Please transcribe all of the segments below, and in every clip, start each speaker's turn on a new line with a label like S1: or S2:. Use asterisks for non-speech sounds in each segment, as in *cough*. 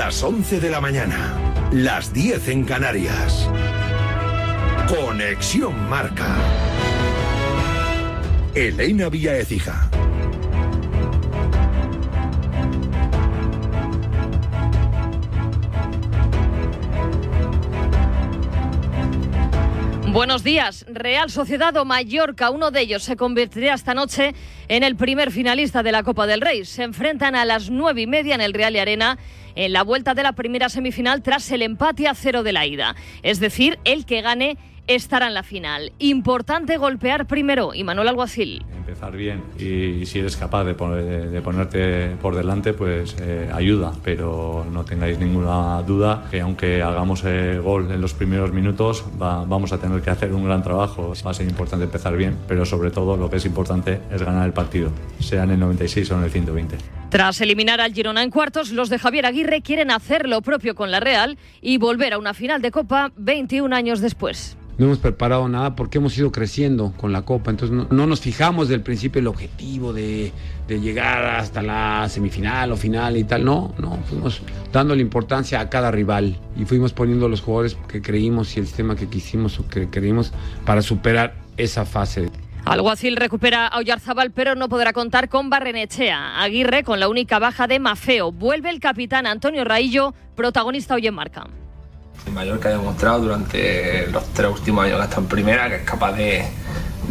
S1: las 11 de la mañana, las 10 en Canarias. Conexión Marca. Elena Vía Ecija.
S2: Buenos días. Real Sociedad o Mallorca, uno de ellos se convertirá esta noche en el primer finalista de la Copa del Rey. Se enfrentan a las nueve y media en el Real y Arena en la vuelta de la primera semifinal tras el empate a cero de la ida. Es decir, el que gane estará en la final. Importante golpear primero. Y Manuel Alguacil.
S3: Empezar bien y, si eres capaz de, ponerte por delante, pues eh, ayuda. Pero no tengáis ninguna duda que aunque hagamos el gol en los primeros minutos, vamos a tener que hacer un gran trabajo. Va a ser importante empezar bien, pero sobre todo lo que es importante es ganar el partido, sea en el 96 o en el 120.
S2: Tras eliminar al Girona en cuartos, los de Javier Aguirre quieren hacer lo propio con la Real y volver a una final de Copa 21 años después
S4: no hemos preparado nada porque hemos ido creciendo con la Copa. Entonces no, nos fijamos del principio el objetivo de, llegar hasta la semifinal o final y tal. No, no, fuimos dándole importancia a cada rival y fuimos poniendo los jugadores que creímos y el sistema que quisimos o que creímos para superar esa fase.
S2: Alguacil recupera a Oyarzábal, pero no podrá contar con Barrenechea. Aguirre con la única baja de Mafeo. Vuelve el capitán Antonio Raillo, protagonista hoy en marca.
S5: Mallorca ha demostrado durante los tres últimos años que está en primera que es capaz de,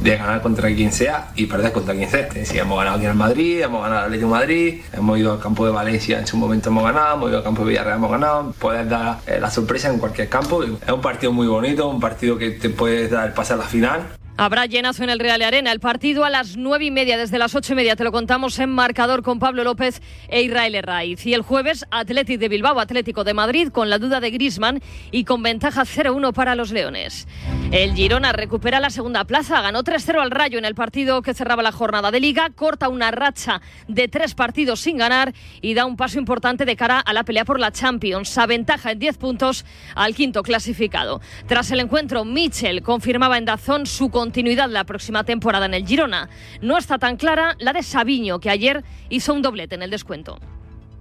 S5: ganar contra quien sea y perder contra quien sea. Si hemos ganado aquí en Madrid, hemos ganado al Atlético de Madrid, hemos ido al campo de Valencia en su momento hemos ganado, hemos ido al campo de Villarreal hemos ganado. Puedes dar eh, la sorpresa en cualquier campo. Es un partido muy bonito, un partido que te puedes dar el pase a la final
S2: Habrá llenazo en el Real Arena. El partido a las nueve y media, desde las ocho y media, te lo contamos en marcador con Pablo López e Israel Herraiz. Y el jueves, Atlético de Bilbao, Atlético de Madrid, con la duda de Grisman y con ventaja 0-1 para los Leones. El Girona recupera la segunda plaza, ganó 3-0 al Rayo en el partido que cerraba la jornada de Liga, corta una racha de tres partidos sin ganar y da un paso importante de cara a la pelea por la Champions. Aventaja en 10 puntos al quinto clasificado. Tras el encuentro, Michel confirmaba en Dazón su continuidad la próxima temporada en el Girona. No está tan clara la de Sabiño, que ayer hizo un doblete en el descuento.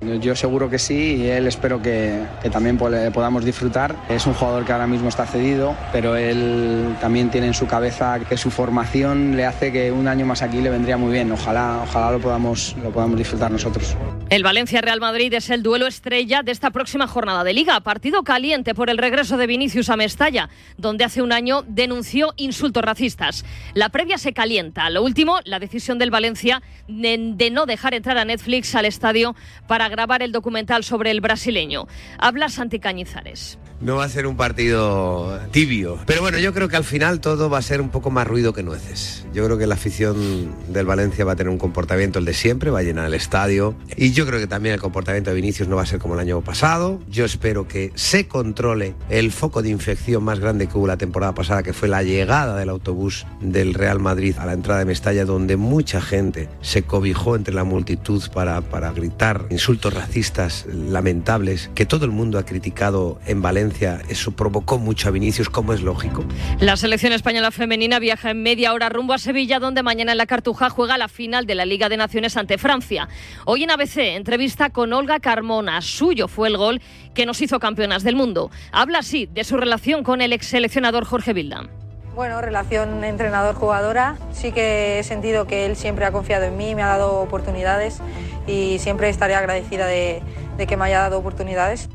S6: Yo seguro que sí y él espero que, también podamos disfrutar. Es un jugador que ahora mismo está cedido, pero él también tiene en su cabeza que su formación le hace que un año más aquí le vendría muy bien. Ojalá, ojalá lo, podamos, lo podamos disfrutar nosotros.
S2: El Valencia-Real Madrid es el duelo estrella de esta próxima jornada de Liga. Partido caliente por el regreso de Vinicius a Mestalla, donde hace un año denunció insultos racistas. La previa se calienta. Lo último, la decisión del Valencia de, de no dejar entrar a Netflix al estadio para grabar el documental sobre el brasileño. Habla Santi Cañizares
S7: no va a ser un partido tibio. Pero bueno, yo creo que al final todo va a ser un poco más ruido que nueces. Yo creo que la afición del Valencia va a tener un comportamiento el de siempre, va a llenar el estadio. Y yo creo que también el comportamiento de Vinicius no va a ser como el año pasado. Yo espero que se controle el foco de infección más grande que hubo la temporada pasada, que fue la llegada del autobús del Real Madrid a la entrada de Mestalla, donde mucha gente se cobijó entre la multitud para, para gritar insultos racistas lamentables que todo el mundo ha criticado en Valencia eso provocó mucho a Vinicius, como es lógico.
S2: La selección española femenina viaja en media hora rumbo a Sevilla, donde mañana en la Cartuja juega la final de la Liga de Naciones ante Francia. Hoy en ABC, entrevista con Olga Carmona. Suyo fue el gol que nos hizo campeonas del mundo. Habla así de su relación con el ex seleccionador Jorge Vilda.
S8: Bueno, relación entrenador-jugadora. Sí que he sentido que él siempre ha confiado en mí, me ha dado oportunidades y siempre estaré agradecida de, de que me haya dado oportunidades.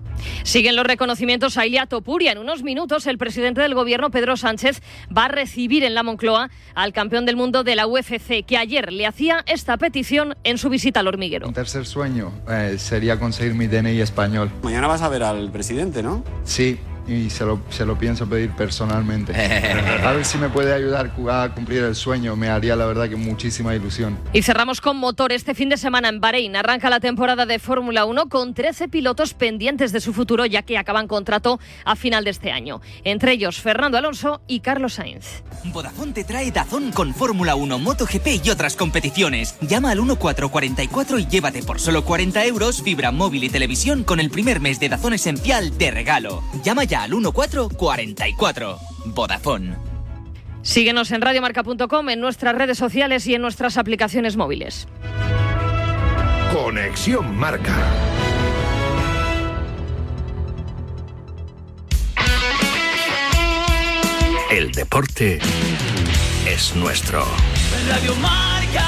S2: Siguen los reconocimientos a Ilia Topuria. En unos minutos, el presidente del gobierno, Pedro Sánchez, va a recibir en la Moncloa al campeón del mundo de la UFC, que ayer le hacía esta petición en su visita al hormiguero.
S9: Un tercer sueño eh, sería conseguir mi DNI español.
S10: Mañana vas a ver al presidente, ¿no?
S9: Sí, y se lo, se lo, pienso pedir personalmente. A ver si me puede ayudar a cumplir el sueño, me haría la verdad que muchísima ilusión.
S2: Y cerramos con motor. Este fin de semana en Bahrein arranca la temporada de Fórmula 1 con 13 pilotos pendientes de su futuro ya que acaban contrato a final de este año. Entre ellos Fernando Alonso y Carlos Sainz.
S11: Vodafone te trae Dazón con Fórmula 1, MotoGP y otras competiciones. Llama al 1444 y llévate por solo 40 euros fibra móvil y televisión con el primer mes de Dazón Esencial de regalo. Llama ya al 1444. Vodafone.
S2: Síguenos en radiomarca.com, en nuestras redes sociales y en nuestras aplicaciones móviles.
S1: Conexión Marca. El deporte es nuestro.
S12: Radio Marca.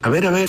S1: A ver, a ver.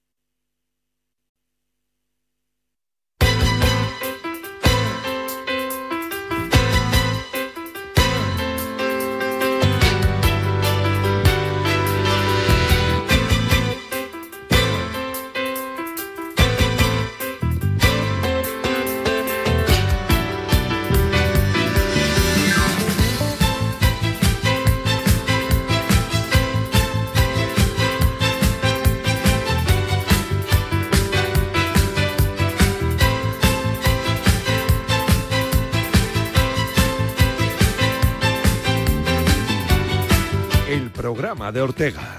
S1: de Ortega.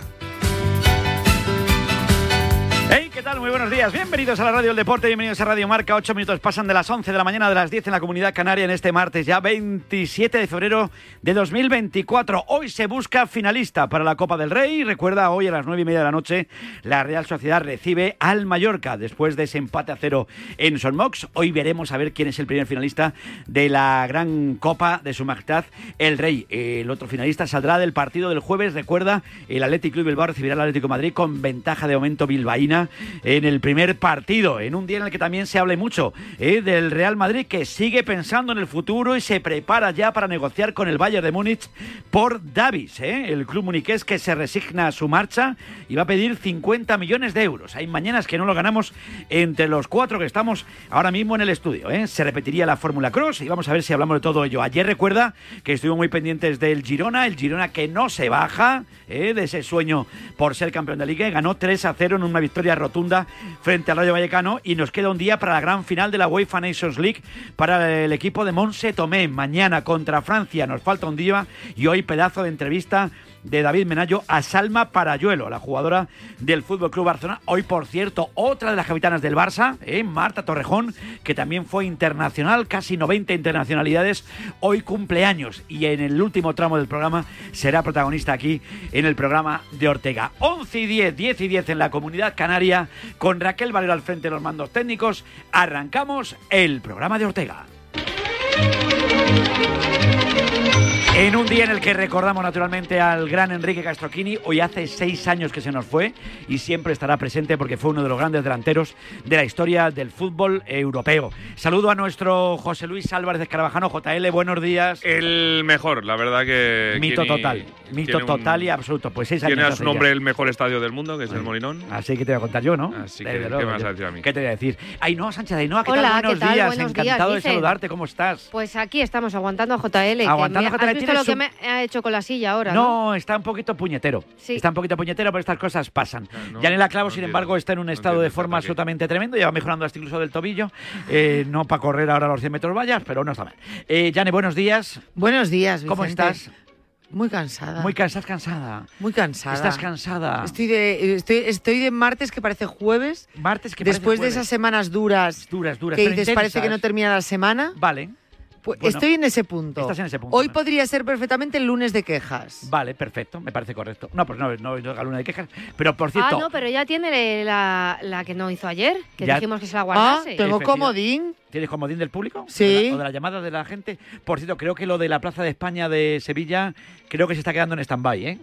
S13: Bienvenidos a la Radio del Deporte, bienvenidos a Radio Marca. Ocho minutos pasan de las 11 de la mañana de las 10 en la Comunidad Canaria en este martes, ya 27 de febrero de 2024. Hoy se busca finalista para la Copa del Rey. Recuerda, hoy a las 9 y media de la noche, la Real Sociedad recibe al Mallorca después de ese empate a cero en Son Mox. Hoy veremos a ver quién es el primer finalista de la gran Copa de Su Majestad, el Rey. El otro finalista saldrá del partido del jueves. Recuerda, el Athletic Club Bilbao recibirá al Atlético Madrid con ventaja de momento bilbaína en el primer partido, en un día en el que también se hable mucho eh, del Real Madrid que sigue pensando en el futuro y se prepara ya para negociar con el Bayern de Múnich por Davis, eh, el club muniqués que se resigna a su marcha y va a pedir 50 millones de euros. Hay mañanas que no lo ganamos entre los cuatro que estamos ahora mismo en el estudio. eh. Se repetiría la Fórmula Cross y vamos a ver si hablamos de todo ello. Ayer recuerda que estuvimos muy pendientes del Girona, el Girona que no se baja eh, de ese sueño por ser campeón de liga ganó 3 a 0 en una victoria rotunda frente al Rayo Vallecano y nos queda un día para la gran final de la UEFA Nations League para el equipo de Monse Tomé. Mañana contra Francia nos falta un día y hoy pedazo de entrevista de David Menayo a Salma Parayuelo, la jugadora del Fútbol Club Barcelona. Hoy, por cierto, otra de las capitanas del Barça, ¿eh? Marta Torrejón, que también fue internacional, casi 90 internacionalidades. Hoy cumpleaños y en el último tramo del programa será protagonista aquí en el programa de Ortega. 11 y 10, 10 y 10 en la comunidad canaria, con Raquel Valero al frente de los mandos técnicos. Arrancamos el programa de Ortega. En un día en el que recordamos naturalmente al gran Enrique Castroquini, hoy hace seis años que se nos fue y siempre estará presente porque fue uno de los grandes delanteros de la historia del fútbol europeo. Saludo a nuestro José Luis Álvarez de Carvajano, JL, buenos días.
S14: El mejor, la verdad que...
S13: Mito total, mito
S14: un-
S13: total y absoluto. Pues seis años.
S14: Tiene a su
S13: ya.
S14: nombre el mejor estadio del mundo, que es el Molinón.
S13: Así que te voy a contar yo, ¿no?
S14: Así
S13: Desde
S14: que,
S13: luego,
S14: ¿qué me vas a decir a mí?
S13: ¿Qué te voy a decir? Ainhoa Sánchez, Ainhoa, ¿qué
S15: Hola,
S13: tal?
S15: ¿qué
S13: Buenos
S15: tal?
S13: días,
S15: Buenos días,
S13: encantado de saludarte, ¿cómo estás?
S15: Pues aquí estamos aguantando a JL. que
S13: Aguantando
S15: me-
S13: a JL,
S15: ¿Has visto
S13: tienes
S15: lo que me ha hecho con la silla ahora? No.
S13: No, está un poquito puñetero.
S15: Sí.
S13: Está un poquito puñetero, pero estas cosas pasan.
S14: no,
S13: Yanela Clavo,
S14: no
S13: sin embargo, está en un
S14: no
S13: estado de forma absolutamente tremendo. Ya va mejorando hasta incluso del tobillo. Eh, no para correr ahora los 100 metros vallas, pero no está mal. Eh, Yane, buenos días.
S16: Buenos días,
S13: ¿Cómo estás?
S16: Muy cansada.
S13: Muy cansada, cansada.
S16: Muy cansada.
S13: Estás cansada.
S16: Estoy de, estoy, estoy de martes que parece jueves.
S13: Martes que parece
S16: Después de esas semanas duras.
S13: Duras, duras,
S16: Que dices, parece que no termina la semana.
S13: Vale.
S16: Pues
S13: Bueno,
S16: estoy en ese punto.
S13: estás en ese punto,
S16: Hoy
S13: ¿no?
S16: podría ser perfectamente el lunes de quejas.
S13: Vale, perfecto, me parece correcto. No, pues no, no, no, luna de quejas. Pero por
S15: Ah,
S13: cierto,
S15: no, pero ya tiene la, la que no hizo ayer, que
S13: Ya-
S15: dijimos que se la
S16: Ah,
S15: guardase.
S16: tengo
S13: Efectiva-
S16: comodín.
S13: ¿Tienes comodín del público?
S16: Sí.
S13: ¿De la- ¿O de la llamada de la gente? Por cierto, creo que lo de la Plaza de España de Sevilla, creo que se está quedando en stand-by, ¿eh?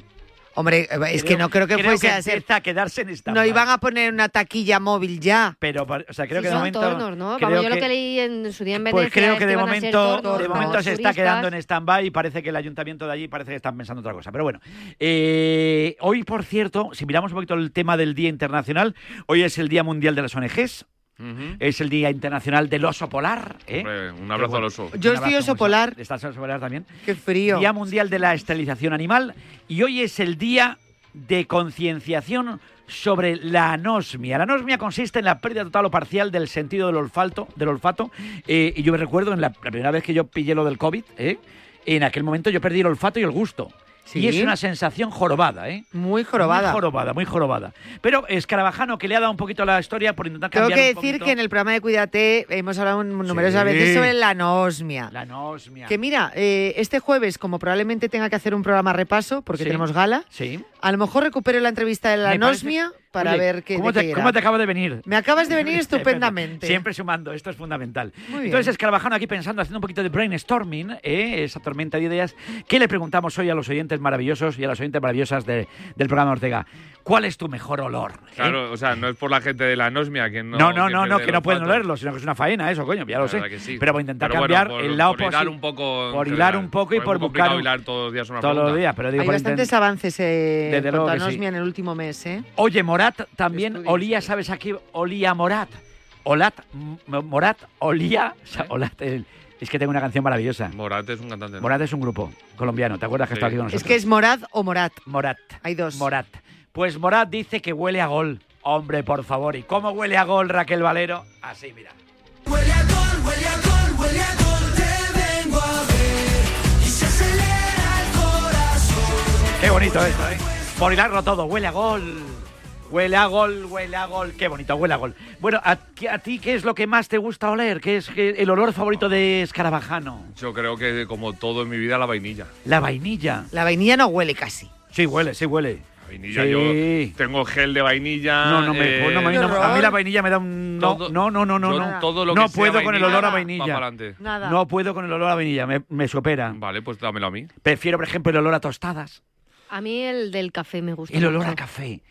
S16: Hombre, es que no creo que fuese
S13: que
S16: a ser.
S13: quedarse en stand
S16: No iban a poner una taquilla móvil ya.
S13: Pero, o sea, creo
S15: Sí,
S13: que de
S15: son
S13: momento...
S15: tornos, ¿no?
S13: creo
S15: Vamos, yo lo
S13: que-
S15: que leí en su día en Venecia
S13: Pues creo
S15: es
S13: que de momento,
S15: tornos
S13: de momento se está quedando en stand-by y parece que el ayuntamiento de allí parece que están pensando otra cosa. Pero bueno, eh, hoy, por cierto, si miramos un poquito el tema del Día Internacional, hoy es el Día Mundial de las ONGs. Es el Día Internacional del Oso Polar. ¿eh?
S14: Hombre, un abrazo al oso.
S16: Yo estoy oso polar.
S13: ¿Estás oso polar también?
S16: Qué frío.
S13: Día Mundial de la Esterilización Animal. Y hoy es el Día de Concienciación sobre la anosmia. La anosmia consiste en la pérdida total o parcial del sentido del olfato. Del olfato. Eh, y yo me recuerdo en la, la primera vez que yo pillé lo del COVID, ¿eh? en aquel momento yo perdí el olfato y el gusto. Y es una sensación jorobada, ¿eh?
S16: Muy jorobada.
S13: Muy jorobada, muy jorobada. Pero Escarabajano, que le ha dado un poquito la historia por intentar
S16: Tengo
S13: cambiar
S16: que
S13: un
S16: decir
S13: poquito-
S16: que en el programa de Cuídate hemos hablado numerosas
S13: Sí.
S16: veces sobre la anosmia.
S13: La anosmia.
S16: Que mira, eh, este jueves, como probablemente tenga que hacer un programa repaso, porque
S13: Sí.
S16: tenemos gala,
S13: Sí.
S16: a lo mejor recupero la entrevista de la
S13: Me parece-
S16: anosmia para
S13: Oye,
S16: ver qué
S13: ¿cómo
S16: de
S13: te,
S16: qué
S13: ¿Cómo te acaba de venir?
S16: Me acabas de venir *laughs* estupendamente.
S13: Siempre sumando, esto es fundamental.
S16: Muy.
S13: Entonces, Escarabajano aquí pensando, haciendo un poquito de brainstorming, ¿eh? esa tormenta de ideas, ¿qué le preguntamos hoy a los oyentes maravillosos y a las oyentes maravillosas de- del programa Ortega? ¿Cuál es tu mejor olor? ¿Eh?
S14: Claro, o sea, no es por la gente de la anosmia que no.
S13: No, no,
S14: que
S13: no, no, que no pueden olerlo, sino que es una faena eso, coño, ya lo
S14: La
S13: sé.
S14: verdad que sí.
S13: Pero voy a intentar
S14: Pero bueno,
S13: cambiar
S14: por-
S13: el lado
S14: por hilar un poco
S13: Por hilar
S14: general,
S13: un poco y por buscar.
S14: hilar todos los días una
S13: Todos los días, pero digo
S16: Hay
S13: por
S16: bastantes
S13: intent-
S16: avances eh,
S13: Desde luego sí.
S16: anosmia en el último mes, ¿eh?
S13: Oye, Morat también olía, ¿sabes a qué olía Morat? Olat, Morat olía. o sea, Olat, el- es que tengo una canción maravillosa.
S14: Morat es un cantante. ¿no?
S13: Morat es un grupo colombiano, ¿te acuerdas que
S14: Sí.
S13: está aquí con nosotros?
S16: Es que es Morad o Morat.
S13: Morat.
S16: Hay dos.
S13: Morat. Pues Morat dice que huele a gol. Hombre, por favor. ¿Y cómo huele a gol Raquel Valero? Así, mira.
S12: Huele a gol, huele a gol, huele a gol, te vengo a ver y se acelera el corazón.
S13: Qué bonito esto, ¿eh? Por hilarlo todo, huele a gol. Huele a gol, huele a gol. Qué bonito, huele a gol. Bueno, ¿a, ti qué es lo que más te gusta oler? ¿Qué es qué- el olor favorito de Escarabajano?
S14: Yo creo que, como todo en mi vida, la vainilla.
S13: La vainilla.
S16: La vainilla no huele casi.
S13: Sí, huele, sí huele.
S14: La vainilla,
S13: Sí.
S14: yo tengo gel de vainilla.
S13: No, no me,
S14: eh,
S13: no, a, mí no- a mí la vainilla me da un... No,
S14: Todo-
S13: no, no, no, no.
S14: yo
S13: no.
S14: todo lo
S13: no
S14: que sea
S13: puedo con el
S14: vainilla,
S13: olor a
S14: va
S13: vainilla.
S16: Nada.
S13: No puedo con el olor a vainilla, me, me supera.
S14: Vale, pues dámelo a mí.
S13: Prefiero, por ejemplo, el olor a tostadas.
S15: A mí el del café me gusta
S13: El olor
S15: mucho.
S13: a café.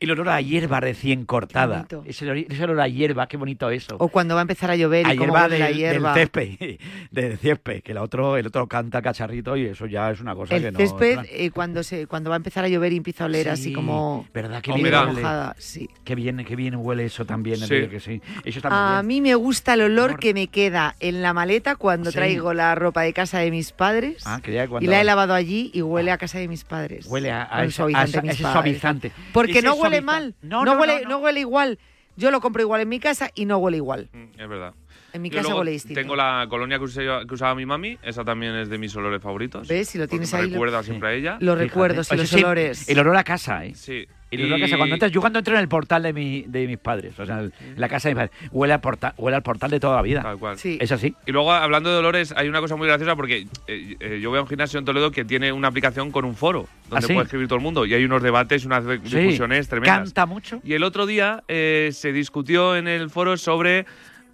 S13: El olor a hierba recién cortada. Ese olor, ese olor a hierba, qué bonito eso.
S16: O cuando va a empezar a llover y
S13: a
S16: cómo
S13: hierba
S16: huele la
S13: del,
S16: hierba.
S13: del césped, *laughs* del césped, que el otro, el otro canta cacharrito y eso ya es una cosa que
S16: El
S13: no...
S16: césped, eh, cuando, se, cuando va a empezar a llover y empieza a oler así
S13: Sí,
S16: como...
S13: ¿Verdad? Qué bien
S16: mojada, sí.
S13: Qué bien, qué bien huele eso también,
S14: Sí.
S13: digo que sí. Eso también
S16: A
S13: bien.
S16: mí me gusta el olor
S13: Olor.
S16: que me queda en la maleta cuando
S13: Sí.
S16: traigo la ropa de casa de mis padres.
S13: Ah, que
S16: y
S13: cuando-
S16: la he lavado allí y huele a casa de mis padres.
S13: Huele a, a a esa-
S16: mis
S13: ese
S16: padres.
S13: suavizante.
S16: Porque
S13: Ese
S16: no huele
S13: suaviza-
S16: mal.
S13: No,
S16: No,
S13: no,
S16: huele,
S13: no.
S16: huele igual. Yo lo compro igual en mi casa y no huele igual.
S14: Mm, Es verdad.
S16: En mi
S14: Yo
S16: casa
S14: luego
S16: huele distinto.
S14: Tengo la colonia que usaba, que usaba mi mami, esa también es de mis olores favoritos.
S16: ¿Ves? Si lo tienes
S14: me
S16: ahí, lo-
S14: recuerda
S13: Sí.
S14: siempre a ella.
S16: Los
S13: Fíjate.
S16: recuerdos y los
S13: sí,
S16: olores.
S13: El olor a casa, ¿eh?
S14: Sí.
S13: El olor a casa. Cuando entras, yo cuando entro en el portal de, mi, de mis padres, o sea, en la casa de mis padres, huele al, portal, huele al portal de toda la vida.
S14: Tal cual.
S16: Sí.
S13: Es así.
S14: Y luego, hablando de olores, hay una cosa muy graciosa porque eh, eh, yo voy a un gimnasio en Toledo que tiene una aplicación con un foro donde
S13: ¿Ah, sí?
S14: puede escribir todo el mundo y hay unos debates, unas discusiones tremendas.
S13: Canta mucho.
S14: Y el otro día eh, se discutió en el foro sobre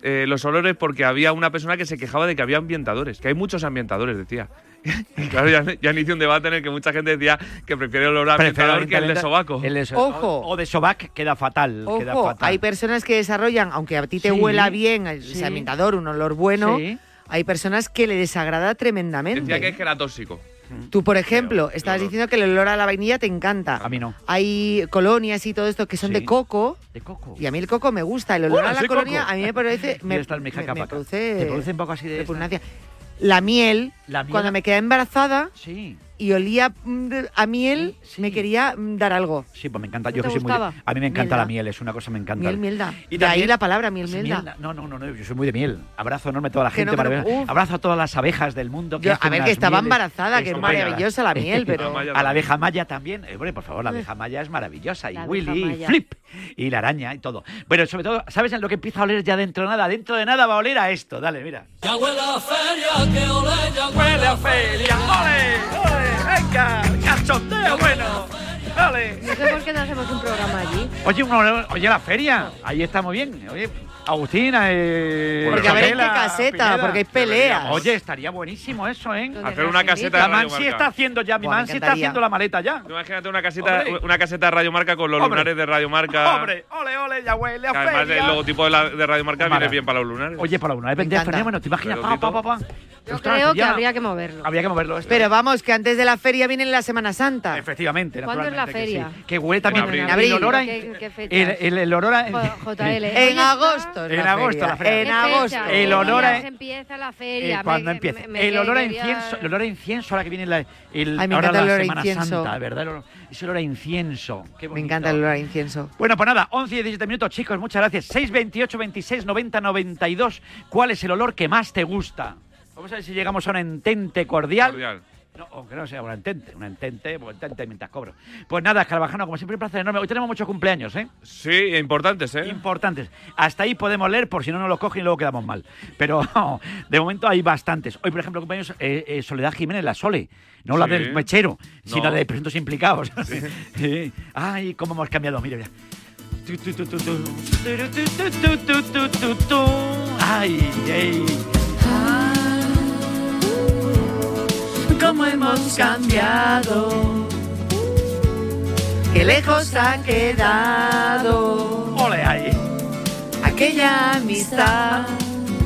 S14: eh, los olores porque había una persona que se quejaba de que había ambientadores, que hay muchos ambientadores, decía. *laughs* Y claro, ya, ya inició un debate en el que mucha gente decía que prefiere el olor a ambientador que el de sobaco.
S13: el de so-
S16: Ojo.
S13: O, o de sobac queda fatal. queda
S16: Ojo,
S13: fatal.
S16: hay personas que desarrollan, aunque a ti te
S13: Sí,
S16: huela bien el
S13: sí.
S16: ambientador, un olor bueno,
S13: Sí.
S16: hay personas que le desagrada tremendamente.
S14: Decía que es que era tóxico.
S16: Tú, por ejemplo,
S14: Pero,
S16: estabas
S14: claro.
S16: diciendo que el olor a la vainilla te encanta.
S13: A mí no.
S16: Hay colonias y todo esto que son
S13: Sí.
S16: de coco.
S13: De coco.
S16: Y a mí el coco me gusta. El olor
S13: Hola,
S16: a la colonia
S13: coco.
S16: a mí me parece. *laughs* Me,
S13: está el
S16: me- me produce.
S13: Te produce un poco así de.
S16: repugnancia. La miel,
S13: La miel.
S16: cuando me quedé embarazada
S13: Sí.
S16: Y olía mm, a miel,
S13: Sí.
S16: me quería mm, dar algo.
S13: Sí, pues me encanta.
S16: ¿No
S13: Yo
S16: te
S13: que soy muy. A mí me encanta
S16: Mielda.
S13: la miel, es una cosa que me encanta.
S16: Miel, mielda.
S13: Y
S16: de ahí la palabra miel, mielda.
S13: mielda. No, no, no, no, yo soy muy de miel. Abrazo enorme a toda la gente
S16: no, pero.
S13: Abrazo a todas las abejas del mundo. Que
S16: Yo-
S13: hacen
S16: a ver, que estaba
S13: mieles
S16: embarazada, que es maravillosa la miel, *laughs* pero.
S13: A la abeja maya también. Eh, hombre, por favor, la abeja maya es maravillosa. Y
S15: La
S13: Willy, y. Flip, y la araña y todo. Pero sobre todo, ¿sabes en lo que empieza a oler ya dentro de nada? Dentro de nada va a oler a esto. Dale, mira.
S12: Ya huele a feria, que ole, ya
S13: ¡Huele a feria! ¡Ole! ¡Ole! ¡Venga! ¡Cachondeo bueno! ¡Ole!
S15: No sé por qué no hacemos un programa allí.
S13: Oye, oye, la feria. Ahí está muy bien. Oye, Agustina, eh,
S16: Porque a ver en qué
S13: Isabela,
S16: caseta,
S13: Pineda.
S16: porque hay peleas.
S13: Oye, estaría buenísimo eso, ¿eh?
S14: Hacer una caseta.
S13: La
S14: de Radio
S13: Mansi
S14: Marca.
S13: está haciendo ya, mi Mansi está haciendo la maleta ya.
S14: Imagínate una caseta,
S13: Hombre.
S14: una caseta de Radio Marca con los
S13: Hombre.
S14: lunares de Radio Marca.
S13: Hombre, ole, ole, ya huele a
S14: además
S13: feria.
S14: el logotipo de, la, de Radio Marca
S13: Mara.
S14: viene bien para los lunares.
S13: Oye, para vez
S16: Me
S13: vendría
S16: encanta.
S13: fenómeno, ¿te imaginas? Pa, pa, pa, pa.
S15: Yo
S13: Ostras,
S15: creo que habría que moverlo.
S13: Habría que moverlo esto.
S16: Pero vamos, que antes de la feria viene la Semana Santa.
S13: Efectivamente,
S15: ¿Cuándo es la
S13: naturalmente que
S15: feria?
S13: sí. Que huele también
S14: En
S13: el
S16: abril.
S13: olor a...
S15: ¿Qué- qué?
S13: El, el, el olor a...
S15: JL.
S16: En agosto.
S13: En
S16: la
S13: agosto,
S16: feria.
S13: la feria.
S16: En
S15: ¿Qué
S16: agosto.
S13: El
S15: ¿Qué
S13: olor a-
S15: empieza la
S13: Eh,
S15: feria.
S13: cuando
S15: Me-
S13: empiece.
S15: me- me
S13: el olor a incienso, el olor a incienso, ahora que viene la, el,
S16: Ay, me
S13: ahora
S16: encanta el
S13: la
S16: olor a
S13: Semana
S16: incienso.
S13: Santa, ¿verdad? El olor- ese olor a incienso. Qué
S16: Me encanta el olor a incienso.
S13: Bueno, pues nada, 11 y 17 minutos, chicos, muchas gracias. 6, 28, 26, 90, 92. ¿Cuál es el olor que más te gusta? Vamos a ver si llegamos a un entente cordial.
S14: Cordial.
S13: No, aunque no sea una entente, una entente, pues entente mientras cobro. Pues nada, Carvajano, como siempre, un placer enorme. Hoy tenemos muchos cumpleaños, ¿eh?
S14: Sí, importantes, ¿eh?
S13: Importantes. Hasta ahí podemos leer, por si no nos los cogen y luego quedamos mal. Pero *laughs* de momento hay bastantes. Hoy, por ejemplo, cumpleaños eh, eh, Soledad Jiménez, la Sole. No la
S14: Sí.
S13: del mechero, sino
S14: No.
S13: la de presuntos implicados. *laughs* Sí. Ay, cómo hemos cambiado, mira, mira. Tu, tu,
S16: cómo hemos cambiado, qué lejos ha quedado
S13: Ole, ay.
S16: aquella amistad.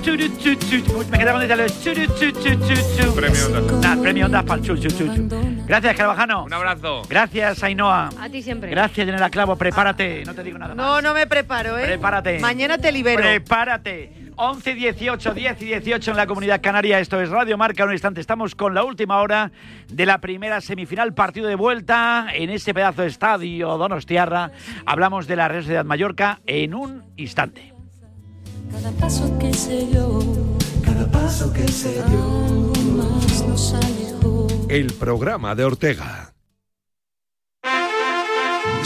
S13: Churu, chu, chu, chu. Me quedaba con el churu, chu, chu, chu, chu.
S14: Premio Ondas.
S13: Nah, premio Ondas para el. Gracias, Carvajano.
S14: Un abrazo.
S13: Gracias, Ainhoa.
S15: A ti siempre.
S13: Gracias, Yanela Clavo. Prepárate. No te digo nada más.
S16: No, no me preparo, ¿eh?
S13: Prepárate.
S16: Mañana te libero.
S13: Prepárate. 11, 18, 10 y 18 en la comunidad canaria. Esto es Radio Marca. En un instante estamos con la última hora de la primera semifinal. Partido de vuelta en ese pedazo de estadio Donostiarra. Hablamos de la Real Sociedad Mallorca en un instante.
S12: Cada paso que se dio, cada paso que se dio, más nos alejó.
S17: El programa de Ortega.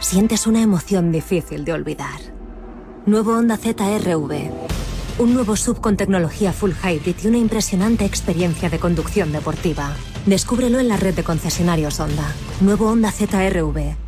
S18: sientes una emoción difícil de olvidar. Nuevo Honda ZRV. Un nuevo sub con tecnología full hybrid y una impresionante experiencia de conducción deportiva. Descúbrelo en la red de concesionarios Honda. Nuevo Honda ZRV.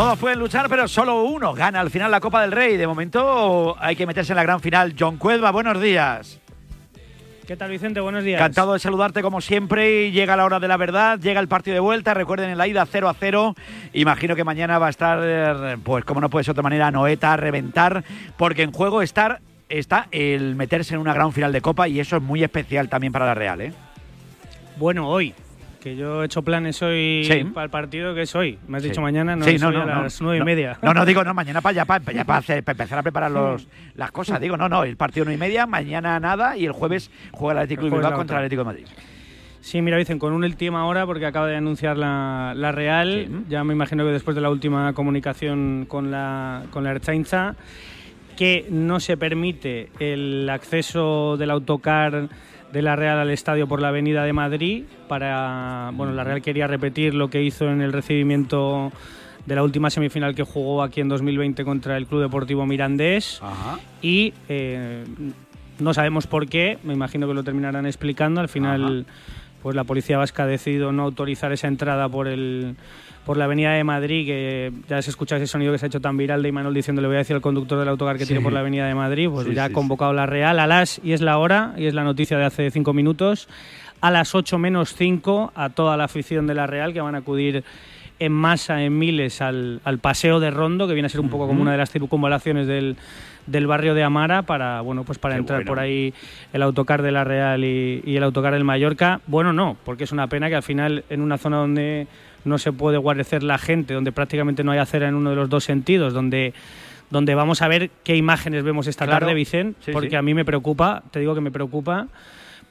S12: Todos pueden luchar,
S13: pero solo uno gana al final la Copa del Rey. De momento hay que meterse en la gran final. John Cuelva, buenos días.
S19: ¿Qué tal, Vicente? Buenos días.
S13: Encantado de saludarte como siempre. y Llega la hora de la verdad, llega el partido de vuelta. Recuerden en la ida 0 a 0. Imagino que mañana va a estar, eh, pues como no puede ser de otra manera, Noeta a reventar, porque en juego estar, está el meterse en una gran final de Copa y eso es muy especial también para la Real. ¿eh?
S19: Bueno, hoy, que yo he hecho planes hoy
S13: Sí.
S19: para el partido que es hoy. Me has
S13: Sí.
S19: dicho mañana, no,
S13: Sí,
S19: a las nueve y media.
S13: No, no, digo, no, *laughs* mañana para, ya para, ya para, hacer- para empezar a preparar los, las cosas. Digo, no, no, el partido nueve y media, mañana nada y el jueves juega el Atlético de Bilbao contra el. Atlético de Madrid.
S19: Sí, mira, dicen con una última hora porque acaba de anunciar la, la Real. Ya me imagino que después de la última comunicación con la, con la Ertzaintza, que no se permite el acceso del autocar de la Real al estadio por la Avenida de Madrid. Para, bueno, la Real quería repetir lo que hizo en el recibimiento de la última semifinal que jugó aquí en 2020 contra el Club Deportivo Mirandés. Y eh, no sabemos por qué, me imagino que lo terminarán explicando. Al final, pues la policía vasca ha decidido no autorizar esa entrada por el por la avenida de Madrid, que ya se escucha ese sonido que se ha hecho tan viral de Imanol diciendo le voy a decir al conductor del autocar que
S13: Sí.
S19: tiene por la avenida de Madrid, pues
S13: Sí,
S19: ya
S13: sí,
S19: ha convocado la Real a las, y es la hora, y es la noticia de hace cinco minutos, a las 8 menos 5 a toda la afición de la Real que van a acudir en masa, en miles, al, al paseo de Rondo, que viene a ser un poco como una de las circunvalaciones del, del barrio de Amara, para, bueno, pues para
S13: Qué
S19: entrar
S13: bueno.
S19: por ahí el autocar de la Real y, y el autocar del Mallorca. Bueno, no, porque es una pena que al final en una zona donde no se puede guarecer la gente, donde prácticamente no hay acera en uno de los dos sentidos, donde donde vamos a ver qué imágenes vemos esta
S13: Claro.
S19: tarde, Vicente,
S13: Sí,
S19: porque
S13: sí.
S19: a mí me preocupa, te digo que me preocupa,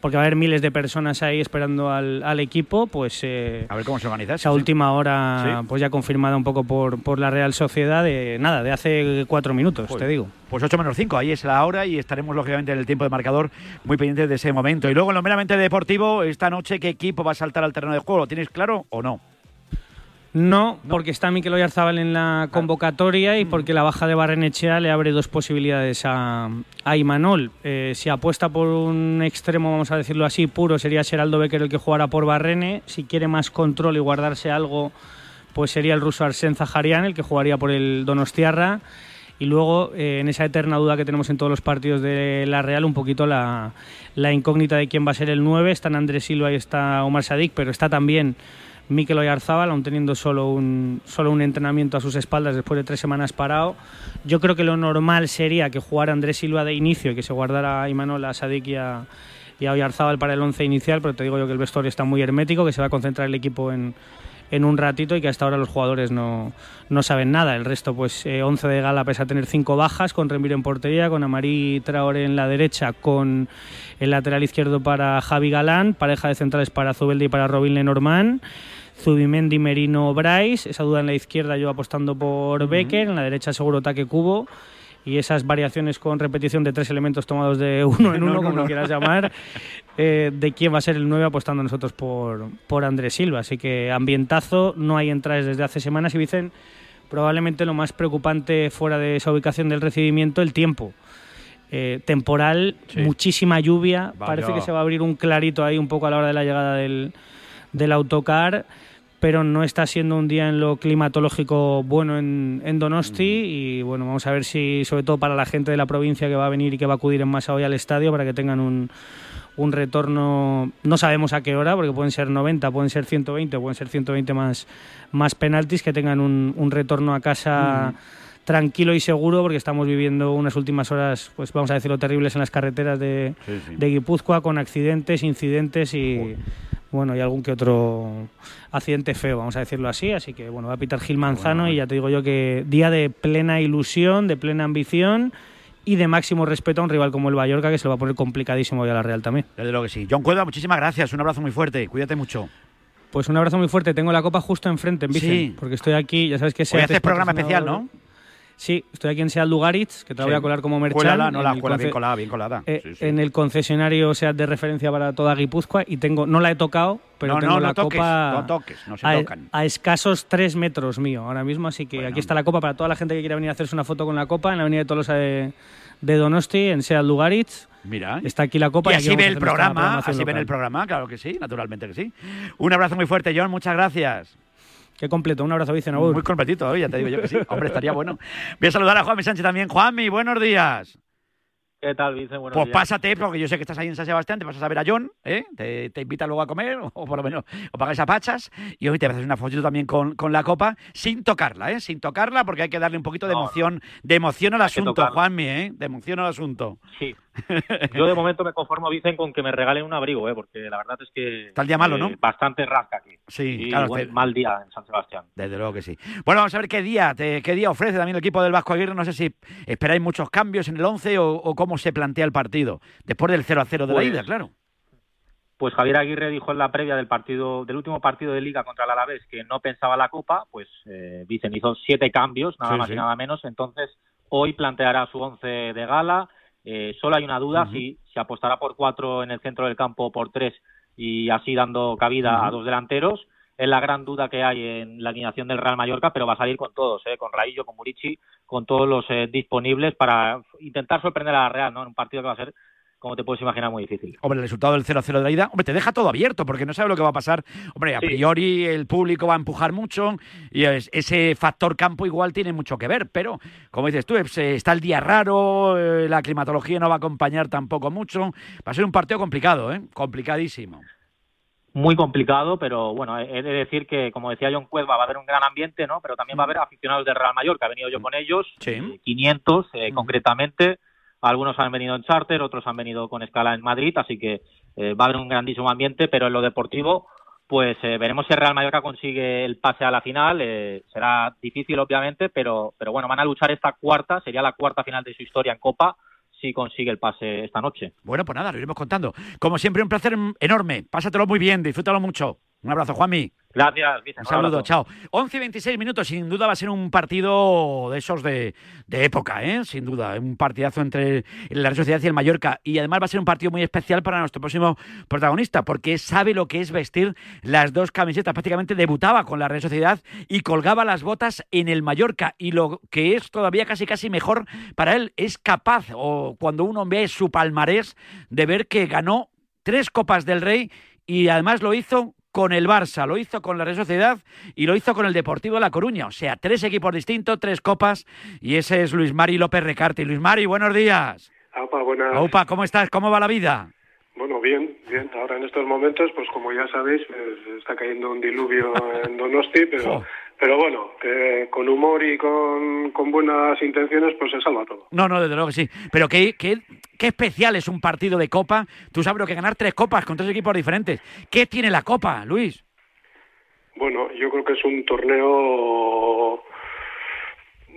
S19: porque va a haber miles de personas ahí esperando al, al equipo, pues... eh,
S13: A ver cómo se organiza
S19: esa
S13: sí.
S19: última hora,
S13: Sí.
S19: pues ya confirmada un poco por, por la Real Sociedad, de nada, de hace cuatro minutos,
S13: Joder.
S19: te digo.
S13: Pues 8 menos 5, ahí es la hora y estaremos lógicamente en el tiempo de marcador muy pendientes de ese momento. Y luego en lo meramente deportivo, esta noche, ¿qué equipo va a saltar al terreno de juego? ¿Lo tienes claro o no?
S19: No, porque está Mikel Oyarzábal en la convocatoria y porque la baja de Barrenechea le abre dos posibilidades a, a Imanol. Eh, si apuesta por un extremo, vamos a decirlo así, puro, sería Geraldo Becker el que jugara por Barrene. Si quiere más control y guardarse algo, pues sería el ruso Arsen Zaharian el que jugaría por el Donostiarra. Y luego, eh, en esa eterna duda que tenemos en todos los partidos de la Real, un poquito la, la incógnita de quién va a ser el 9. Están Andrés Silva y está Omar Sadik, pero está también Mikel Oyarzábal, aún teniendo solo un, solo un entrenamiento a sus espaldas después de tres semanas parado. Yo creo que lo normal sería que jugara Andrés Silva de inicio y que se guardara a Imanol, a Sadik y a, y Oyarzábal para el once inicial, pero te digo yo que el vestuario está muy hermético, que se va a concentrar el equipo en, en un ratito y que hasta ahora los jugadores no, no saben nada. El resto, pues eh, 11 de gala, pese a tener cinco bajas, con Remiro en portería, con Amarí Traoré en la derecha, con el lateral izquierdo para Javi Galán, pareja de centrales para Zubeldi y para Robin Lenormand. Zubimendi, Merino, Bryce, esa duda en la izquierda yo apostando por Becker, en la derecha seguro Taque Cubo y esas variaciones con repetición de tres elementos tomados de uno en *laughs*
S13: No,
S19: uno,
S13: no,
S19: como
S13: no.
S19: lo quieras llamar, *laughs* eh, de quién va a ser el 9 apostando nosotros por, por Andrés Silva. Así que ambientazo, no hay entradas desde hace semanas y dicen probablemente lo más preocupante fuera de esa ubicación del recibimiento, el tiempo. Eh, temporal,
S13: Sí.
S19: muchísima lluvia,
S13: Vaya.
S19: parece que se va a abrir un clarito ahí un poco a la hora de la llegada del, del autocar, pero no está siendo un día en lo climatológico bueno en, en Donosti. Y bueno, vamos a ver si, sobre todo para la gente de la provincia que va a venir y que va a acudir en masa hoy al estadio para que tengan un, un retorno, no sabemos a qué hora, porque pueden ser 90, pueden ser 120, pueden ser 120 más, más penaltis, que tengan un, un retorno a casa tranquilo y seguro, porque estamos viviendo unas últimas horas, pues vamos a decirlo, terribles en las carreteras de,
S13: Sí, sí.
S19: de Guipúzcoa, con accidentes, incidentes y bueno, y algún que otro accidente feo, vamos a decirlo así. Así que bueno, va a pitar Gil Manzano y ya te digo yo que día de plena ilusión, de plena ambición y de máximo respeto a un rival como el Mallorca, que se lo va a poner complicadísimo hoy a la Real también.
S13: Desde luego que sí. John Cueva, muchísimas gracias. Un abrazo muy fuerte. Cuídate mucho.
S19: Pues un abrazo muy fuerte. Tengo la copa justo enfrente, en Vicen,
S13: Sí.
S19: porque estoy aquí, ya sabes que
S13: Hoy haces
S19: es
S13: programa especial, ¿no?
S19: Sí, estoy aquí en Seat Lugaritz, que te la
S13: Sí.
S19: voy a colar como merchan.
S13: Cuélala, no la
S19: el
S13: cuela, bien colada, bien colada.
S19: eh,
S13: Sí, sí.
S19: En el concesionario SEAT de referencia para toda Guipúzcoa y tengo, no la he tocado, pero
S13: No,
S19: tengo
S13: no,
S19: la
S13: no toques,
S19: copa
S13: no toques, no se
S19: a,
S13: tocan.
S19: a escasos tres metros mío ahora mismo, así que aquí está la copa para toda la gente que quiera venir a hacerse una foto con la copa en la avenida de Tolosa de, de Donosti, en Seat Lugaritz.
S13: Mira.
S19: Está aquí la copa.
S13: Y así ve el programa, así ven
S19: local.
S13: el programa, claro que sí, naturalmente que sí. Un abrazo muy fuerte, John, muchas gracias.
S19: Qué completo, un abrazo, Vicen.
S13: Muy completito ya te digo yo que sí. *laughs* Hombre, estaría bueno. Voy a saludar a Juanmi Sánchez también. Juanmi, buenos días.
S20: ¿Qué tal, Vicen? Buenos
S13: Pues
S20: días.
S13: pásate, porque yo sé que estás ahí en San Sebastián, te pasas a ver a John, ¿eh? te, te invita luego a comer, *laughs* o por lo menos, o pagáis a pachas, y hoy te haces una fotito también con, con la copa, sin tocarla, ¿eh? Sin tocarla, porque hay que darle un poquito de emoción, de emoción al asunto. Juanmi, ¿eh? De emoción al asunto.
S20: Sí. Yo de momento me conformo, Vicen, con que me regalen un abrigo, ¿eh? porque la verdad es que...
S13: Está el día malo, ¿no?
S20: Bastante rasca aquí.
S13: Sí,
S20: Y
S13: claro,
S20: buen-
S13: te-
S20: mal día en San Sebastián.
S13: Desde luego que sí. Bueno, vamos a ver qué día, te- qué día ofrece también el equipo del Vasco Aguirre. No sé si esperáis muchos cambios en el 11 o, o cómo se plantea el partido. Después del 0 a 0 de la
S20: Pues-
S13: ida, claro.
S20: Pues Javier Aguirre dijo en la previa del partido, del último partido de Liga contra el Alavés que no pensaba la Copa, pues eh, Vicen hizo siete cambios, nada
S13: Sí,
S20: más
S13: sí.
S20: y nada menos. Entonces hoy planteará su once de gala. Eh, solo hay una duda si se apostará por cuatro en el centro del campo o por tres y así dando cabida a dos delanteros. Es la gran duda que hay en la alineación del Real Mallorca, pero va a salir con todos, ¿eh? con Raillo, con Murici, con todos los eh, disponibles para intentar sorprender a la Real, ¿no? En un partido que va a ser, como te puedes imaginar, muy difícil.
S13: Hombre, el resultado del 0 a 0 de la ida, hombre, te deja todo abierto porque no sabes lo que va a pasar. Hombre, a
S20: Sí.
S13: priori el público va a empujar mucho y es- ese factor campo igual tiene mucho que ver, pero como dices tú, eh, está el día raro, eh, la climatología no va a acompañar tampoco mucho. Va a ser un partido complicado, ¿eh? Complicadísimo.
S20: muy complicado, pero bueno, he de decir que, como decía John Cueva, va a haber un gran ambiente, ¿no? Pero también va a haber aficionados del Real Mallorca. He venido yo con ellos, eh, 500 eh, concretamente. Algunos han venido en charter, otros han venido con escala en Madrid, así que eh, va a haber un grandísimo ambiente, pero en lo deportivo, pues eh, veremos si el Real Mallorca consigue el pase a la final. eh, será difícil, obviamente, pero, pero bueno, van a luchar esta cuarta, sería la cuarta final de su historia en Copa, si consigue el pase esta noche.
S13: Bueno, pues nada, lo iremos contando. Como siempre, un placer enorme. Pásatelo muy bien, disfrútalo mucho. Un abrazo, Juanmi.
S20: Gracias, Vicente.
S13: Un saludo, chao. 11 y 26 minutos, sin duda va a ser un partido de esos de, de época, ¿eh? sin duda. Un partidazo entre la Real Sociedad y el Mallorca. Y además va a ser un partido muy especial para nuestro próximo protagonista, porque sabe lo que es vestir las dos camisetas. Prácticamente debutaba con la Real Sociedad y colgaba las botas en el Mallorca. Y lo que es todavía casi casi mejor para él, es capaz, o cuando uno ve su palmarés, de ver que ganó tres Copas del Rey y además lo hizo con el Barça, lo hizo con la Real Sociedad y lo hizo con el Deportivo de La Coruña. O sea, tres equipos distintos, tres copas y ese es Luis Mari López Recarte. Luis Mari, buenos días.
S21: Aupa, buenas.
S13: Aupa, ¿cómo estás? ¿Cómo va la vida?
S21: Bueno, bien, bien. Ahora en estos momentos, pues como ya sabéis, pues, está cayendo un diluvio en Donosti, pero, pero bueno, que con humor y con, con buenas intenciones, pues se salva todo.
S13: No, no, desde luego que sí. Pero qué, qué, qué especial es un partido de Copa. Tú sabes lo que ganar tres copas con tres equipos diferentes. ¿Qué tiene la Copa, Luis?
S21: Bueno, yo creo que es un torneo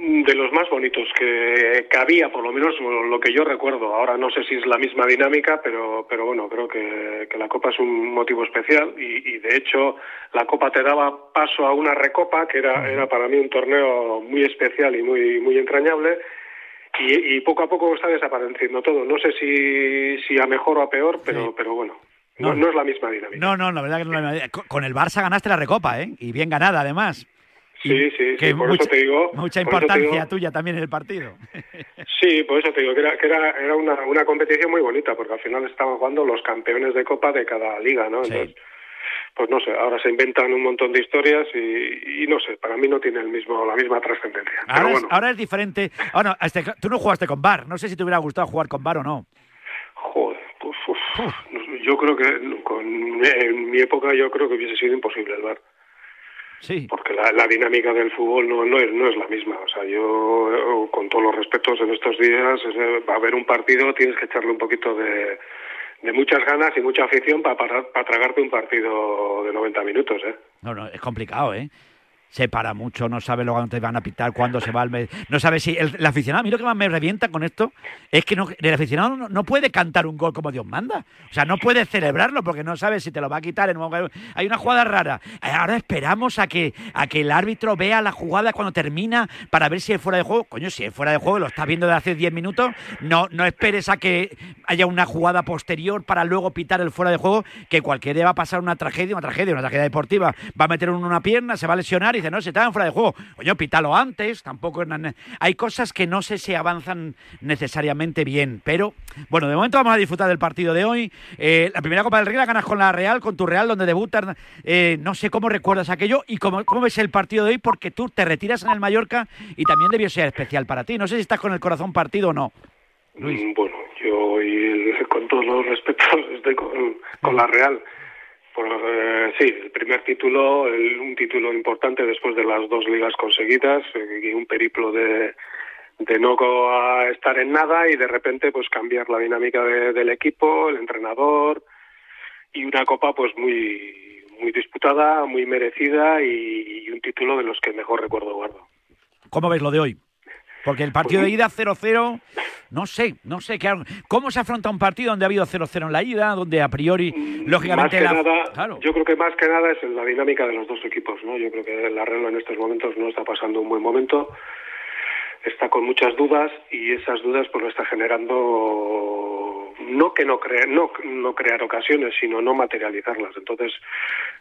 S21: de los más bonitos que, que había, por lo menos lo que yo recuerdo. Ahora no sé si es la misma dinámica, pero, pero bueno, creo que, que la Copa es un motivo especial y, y, de hecho la Copa te daba paso a una recopa que era, era para mí un torneo muy especial y muy, muy entrañable. Y, y poco a poco está desapareciendo todo. No sé si, si a mejor o a peor, pero,
S13: Sí.
S21: pero bueno, no, no es la misma dinámica.
S13: No, no, la verdad que no. la- Con con el Barça ganaste la Recopa, ¿eh? Y bien ganada, además.
S21: Sí, sí,
S13: Que
S21: sí, por
S13: mucha,
S21: eso te digo.
S13: mucha importancia
S21: digo-
S13: tuya también en el partido. *laughs*
S21: Sí, por eso te digo que era, que era, era una, una competición muy bonita, porque al final estaban jugando los campeones de Copa de cada liga, ¿no? Entonces, pues no sé, ahora se inventan un montón de historias y, y no sé, para mí no tiene el mismo, la misma trascendencia.
S13: Ahora,
S21: bueno,
S13: es, ahora es diferente. Ah, no, este- tú no jugaste con Bar. No sé si te hubiera gustado jugar con Bar o no.
S21: joder, pues, uf, yo creo que con, en mi época yo creo que hubiese sido imposible el bar.
S13: Sí.
S21: Porque la, la dinámica del fútbol no, no, es, no es la misma. O sea, yo, eh, con todos los respetos en estos días, eh, va a haber un partido, tienes que echarle un poquito de, de muchas ganas y mucha afición para, para, para tragarte un partido de 90 minutos, ¿eh?
S13: No, no, es complicado, ¿eh? Se para mucho, no sabe luego dónde te van a pitar, cuándo se va el... me- No sabe si... El, aficionado, a mí lo que más me revienta con esto es que no, el aficionado no, no puede cantar un gol como Dios manda. O sea, no puede celebrarlo porque no sabe si te lo va a quitar. En un Hay una jugada rara. Ahora esperamos a que, a que el árbitro vea la jugada cuando termina para ver si es fuera de juego. Coño, si es fuera de juego, lo estás viendo de hace 10 minutos, no, no esperes a que haya una jugada posterior para luego pitar el fuera de juego, que cualquiera va a pasar una tragedia, una tragedia, una tragedia deportiva. Va a meter uno una pierna, se va a lesionar y no, se está en fuera de juego. Coño, pítalo antes, tampoco... Hay cosas que no sé si avanzan necesariamente bien, pero bueno, de momento vamos a disfrutar del partido de hoy. Eh, la primera Copa del Rey la ganas con la Real, con tu Real, donde debutas. Eh, no sé cómo recuerdas aquello y cómo, cómo ves el partido de hoy, porque tú te retiras en el Mallorca y también debió ser especial para ti. No sé si estás con el corazón partido o no.
S21: Mm, Bueno, yo con todos los respetos *laughs* estoy con, con la Real. Eh, sí, el primer título, el- un título importante después de las dos ligas conseguidas eh, y un periplo de, de no a estar en nada y de repente pues cambiar la dinámica de- del equipo, el entrenador y una copa pues muy muy disputada, muy merecida y, y un título de los que mejor recuerdo guardo.
S13: ¿Cómo ves lo de hoy? Porque el partido de ida 0-0, no sé, no sé. ¿qué? ¿Cómo se afronta un partido donde ha habido 0-0 en la ida, donde a priori,
S21: Más
S13: lógicamente...
S21: que
S13: la-
S21: nada,
S13: Claro.
S21: yo creo que más que nada es la dinámica de los dos equipos, ¿no? Yo creo que la Real en estos momentos no está pasando un buen momento, está con muchas dudas y esas dudas pues lo está generando no que no crea, no, no crear ocasiones, sino no materializarlas. Entonces,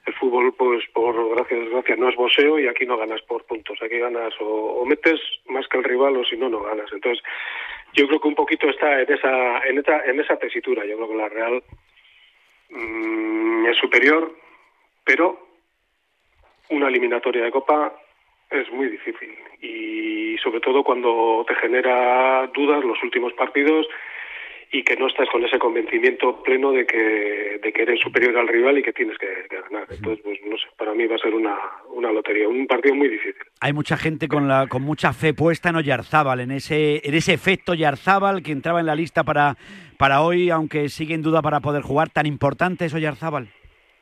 S21: el fútbol, pues por gracia desgracia, no es boxeo y aquí no ganas por puntos. Aquí ganas o, metes más que el rival o si no, no ganas. Entonces, yo creo que un poquito está en esa, en esa, en esa tesitura. Yo creo que la Real mm, es superior, pero una eliminatoria de Copa es muy difícil y sobre todo cuando te genera dudas los últimos partidos y que no estás con ese convencimiento pleno de que, de que eres superior al rival y que tienes que, que ganar. Entonces, pues no sé, para mí va a ser una, una lotería, un partido muy difícil.
S13: Hay mucha gente con, la, con mucha fe puesta en Oyarzábal, en ese, en ese efecto Oyarzábal que entraba en la lista para, para hoy, aunque sigue en duda para poder jugar. ¿Tan importante es Oyarzábal?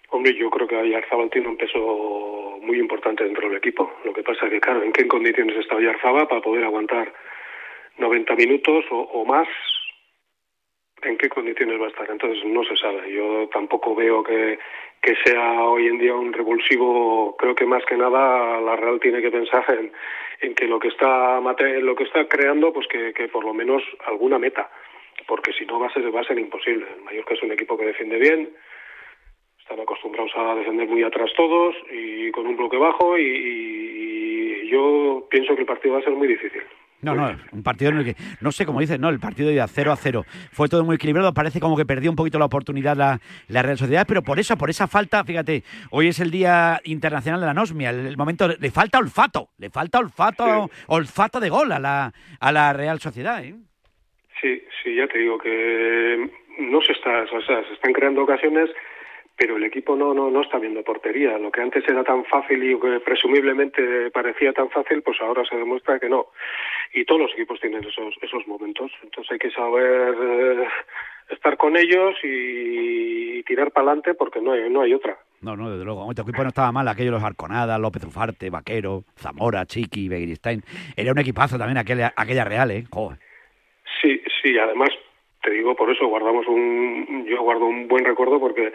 S21: Hombre, yo creo que Oyarzábal tiene un peso muy importante dentro del equipo. Lo que pasa es que, claro, ¿en qué condiciones está Oyarzábal para poder aguantar 90 minutos o, o más en qué condiciones va a estar. Entonces no se sabe. Yo tampoco veo que, que sea hoy en día un revulsivo. Creo que más que nada la Real tiene que pensar en, que lo que está lo que está creando, pues que, que por lo menos alguna meta, porque si no va a ser va a ser imposible. El Mallorca es un equipo que defiende bien. Están acostumbrados a defender muy atrás todos y con un bloque bajo y- y yo pienso que el partido va a ser muy difícil.
S13: No, no, un partido en el que, no sé cómo dices, no, el partido iba 0 a 0. Fue todo muy equilibrado, parece como que perdió un poquito la oportunidad la, la Real Sociedad, pero por eso, por esa falta, fíjate, hoy es el Día Internacional de la Anosmia, el, el momento, le falta olfato, le falta olfato, olfato de gol a la, a la Real Sociedad, ¿eh?
S21: Sí, sí, ya te digo que no se está, o sea, se están creando ocasiones, pero el equipo no, no, no está viendo portería. Lo que antes era tan fácil y que presumiblemente parecía tan fácil, pues ahora se demuestra que no. Y todos los equipos tienen esos, esos momentos. Entonces hay que saber eh, estar con ellos y, tirar para adelante porque no hay, no hay otra.
S13: No, no, desde luego. Este equipo no estaba mal, aquellos los Arconada, López Ufarte, Vaquero, Zamora, Chiqui, Begiristain. Era un equipazo también aquella, aquella Real, ¿eh? Joder.
S21: Sí, sí, además te digo por eso guardamos un, yo guardo un buen recuerdo porque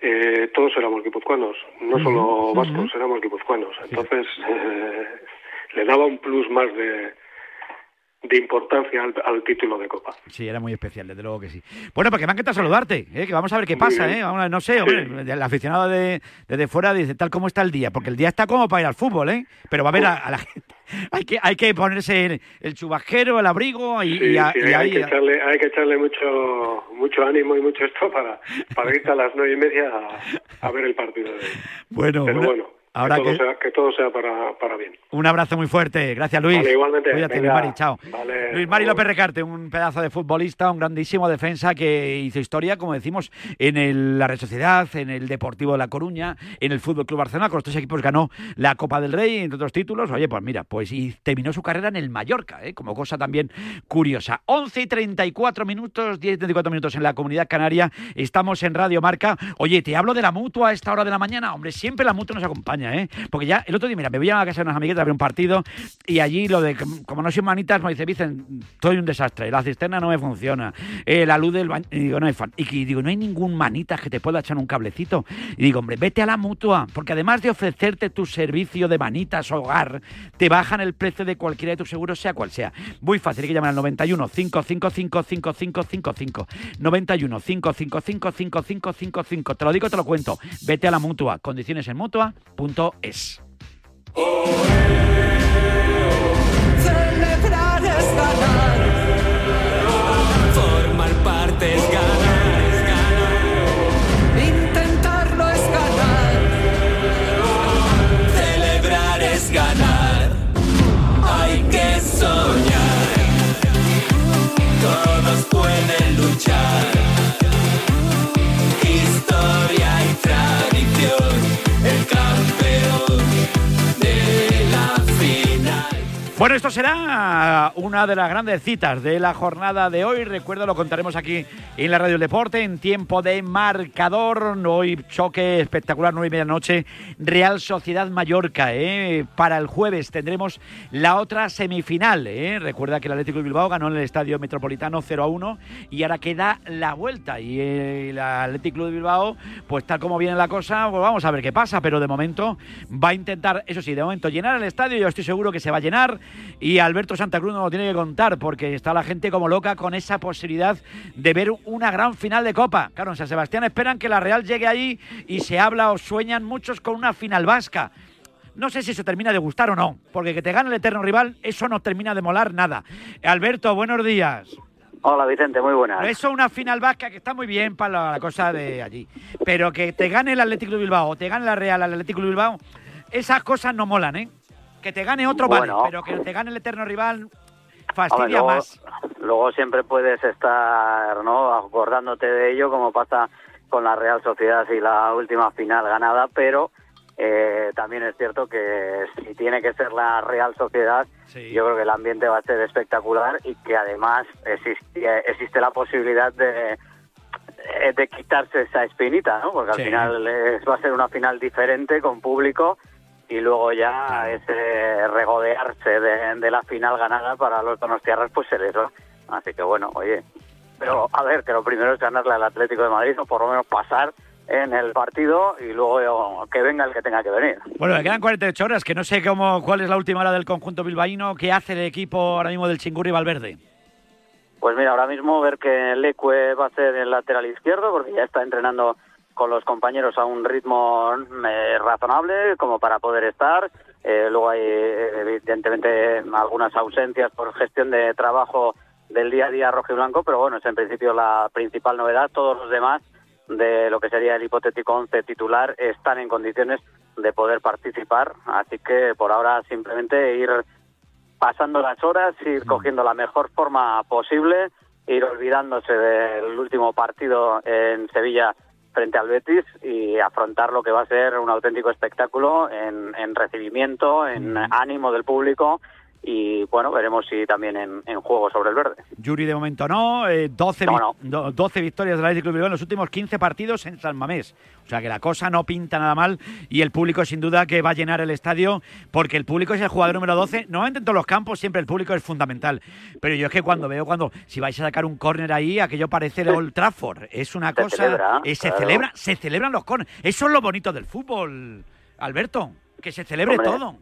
S21: eh, todos éramos guipuzcoanos, no solo vascos, éramos guipuzcoanos. Entonces *laughs* eh, le daba un plus más de, de importancia al, al título de Copa.
S13: Sí, era muy especial, desde luego que sí. Bueno, porque me ha encantado saludarte, ¿eh? que vamos a ver qué pasa. ¿eh? Vamos a- no sé, hombre, el aficionado de, desde fuera dice tal como está el día, porque el día está como para ir al fútbol, ¿eh? Pero va a ver a, a la gente. *laughs* Hay que, hay que ponerse el, el chubasquero, el abrigo y,
S21: Sí,
S13: y a-
S21: sí,
S13: y
S21: hay,
S13: ahí-
S21: que echarle, hay que echarle mucho mucho ánimo y mucho esto para, para irte a las nueve y media a, a ver el partido de hoy. *laughs*
S13: Bueno,
S21: Pero
S13: una-
S21: bueno,
S13: ahora
S21: que, todo
S13: que-
S21: sea, que todo sea para, para bien.
S13: un abrazo muy fuerte. Gracias, Luis.
S21: Vale, igualmente.
S13: Cuídate,
S21: Venga,
S13: Luis Mari, chao.
S21: vale,
S13: Luis Mari López Recarte, un pedazo de futbolista, un grandísimo defensa que hizo historia, como decimos, en el- la Real Sociedad, en el Deportivo de La Coruña, en el Fútbol Club Barcelona. Con los tres equipos ganó la Copa del Rey, entre otros títulos. Oye, pues mira, pues y terminó su carrera en el Mallorca, ¿eh? como cosa también curiosa. 11 y 34 minutos, 10 y 34 minutos en la Comunidad Canaria. Estamos en Radio Marca. Oye, te hablo de la mutua a esta hora de la mañana. Hombre, siempre la mutua nos acompaña, ¿eh? Porque ya el otro día, mira, me voy a casa de unas amiguetas a ver un partido y allí lo de, como no soy manitas, me dice, Vicen, soy un desastre, la cisterna no me funciona, eh, la luz del baño, y digo, no hay fan. Y digo, no hay ningún manitas que te pueda echar un cablecito. Y digo, hombre, vete a la mutua, porque además de ofrecerte tu servicio de manitas hogar, te bajan el precio de cualquiera de tus seguros, sea cual sea. Muy fácil, hay que llamar al 91 555 5555. 91 555 5555. Te lo digo, te lo cuento. Vete a la mutua. Condiciones en mutua.es.
S12: Celebrar es ganar. Formar parte es ganar, es ganar. Intentarlo es ganar. Celebrar es ganar. Hay que soñar. Todos pueden luchar. Historia y tradición.
S13: Bueno, esto será una de las grandes citas de la jornada de hoy. Recuerda, lo contaremos aquí en la Radio Deporte en tiempo de marcador. Hoy choque espectacular, nueve y media noche. Real Sociedad Mallorca. ¿eh? Para el jueves tendremos la otra semifinal. ¿eh? Recuerda que el Atlético de Bilbao ganó en el Estadio Metropolitano 0 a 1 y ahora queda la vuelta. Y el Atlético de Bilbao, pues tal como viene la cosa, pues vamos a ver qué pasa. Pero de momento va a intentar, eso sí, de momento llenar el estadio. Yo estoy seguro que se va a llenar. Y Alberto Santa Cruz nos lo tiene que contar porque está la gente como loca con esa posibilidad de ver una gran final de Copa. Claro, en San Sebastián esperan que la Real llegue allí y se habla o sueñan muchos con una final vasca. No sé si eso termina de gustar o no, porque que te gane el eterno rival, eso no termina de molar nada. Alberto, buenos días.
S22: Hola Vicente, muy buenas.
S13: Eso una final vasca que está muy bien para la, la cosa de allí. Pero que te gane el Atlético de Bilbao o te gane la Real al Atlético de Bilbao, esas cosas no molan, ¿eh? Que te gane otro
S22: Bueno.
S13: vale, pero que te gane el eterno rival
S22: Hombre,
S13: fastidia
S22: luego,
S13: más.
S22: luego siempre puedes estar no acordándote de ello como pasa con la Real Sociedad y la última final ganada, pero eh, también es cierto que si tiene que ser la Real Sociedad, yo creo que el ambiente va a ser espectacular y que además existe, existe la posibilidad de, de quitarse esa espinita, ¿no? Porque al
S23: Sí.
S22: final es- va a ser una final diferente con público y luego ya ese regodearse de, de la final ganada para los donostiarras pues se les va. Así que bueno, oye, pero a ver, que lo primero es ganarle al Atlético de Madrid o por lo menos pasar en el partido y luego que venga el que tenga que venir.
S13: Bueno, le quedan 48 horas, que no sé cómo, cuál es la última hora del conjunto bilbaíno, qué hace el equipo ahora mismo del Chingurri Valverde.
S22: Pues mira, ahora mismo ver que Leque va a ser el lateral izquierdo porque ya está entrenando con los compañeros a un ritmo eh, razonable como para poder estar. Eh, luego hay eh, evidentemente algunas ausencias por gestión de trabajo del día a día rojo y blanco, pero bueno, es en principio la principal novedad. Todos los demás de lo que sería el hipotético 11 titular están en condiciones de poder participar, así que por ahora simplemente ir pasando las horas, ir cogiendo la mejor forma posible, ir olvidándose del último partido en Sevilla frente al Betis y afrontar lo que va a ser un auténtico espectáculo en, en recibimiento, en ánimo del público y bueno, veremos si también en, en juego sobre el verde.
S13: Yuri de momento no, eh, 12,
S22: No, no.
S13: do- 12 victorias del Atlético de Bilbao en los últimos 15 partidos en San Mamés. O sea que la cosa no pinta nada mal y el público sin duda que va a llenar el estadio porque el público es el jugador número 12. Normalmente en todos los campos siempre el público es fundamental. Pero yo es que cuando veo cuando si vais a sacar un córner ahí, aquello parece el Old Trafford. Es una
S22: Se
S13: cosa...
S22: celebra,
S13: eh, se,
S22: claro.
S13: celebra, se celebran los córneres. Eso es lo bonito del fútbol, Alberto. Que se celebre
S22: Hombre,
S13: todo.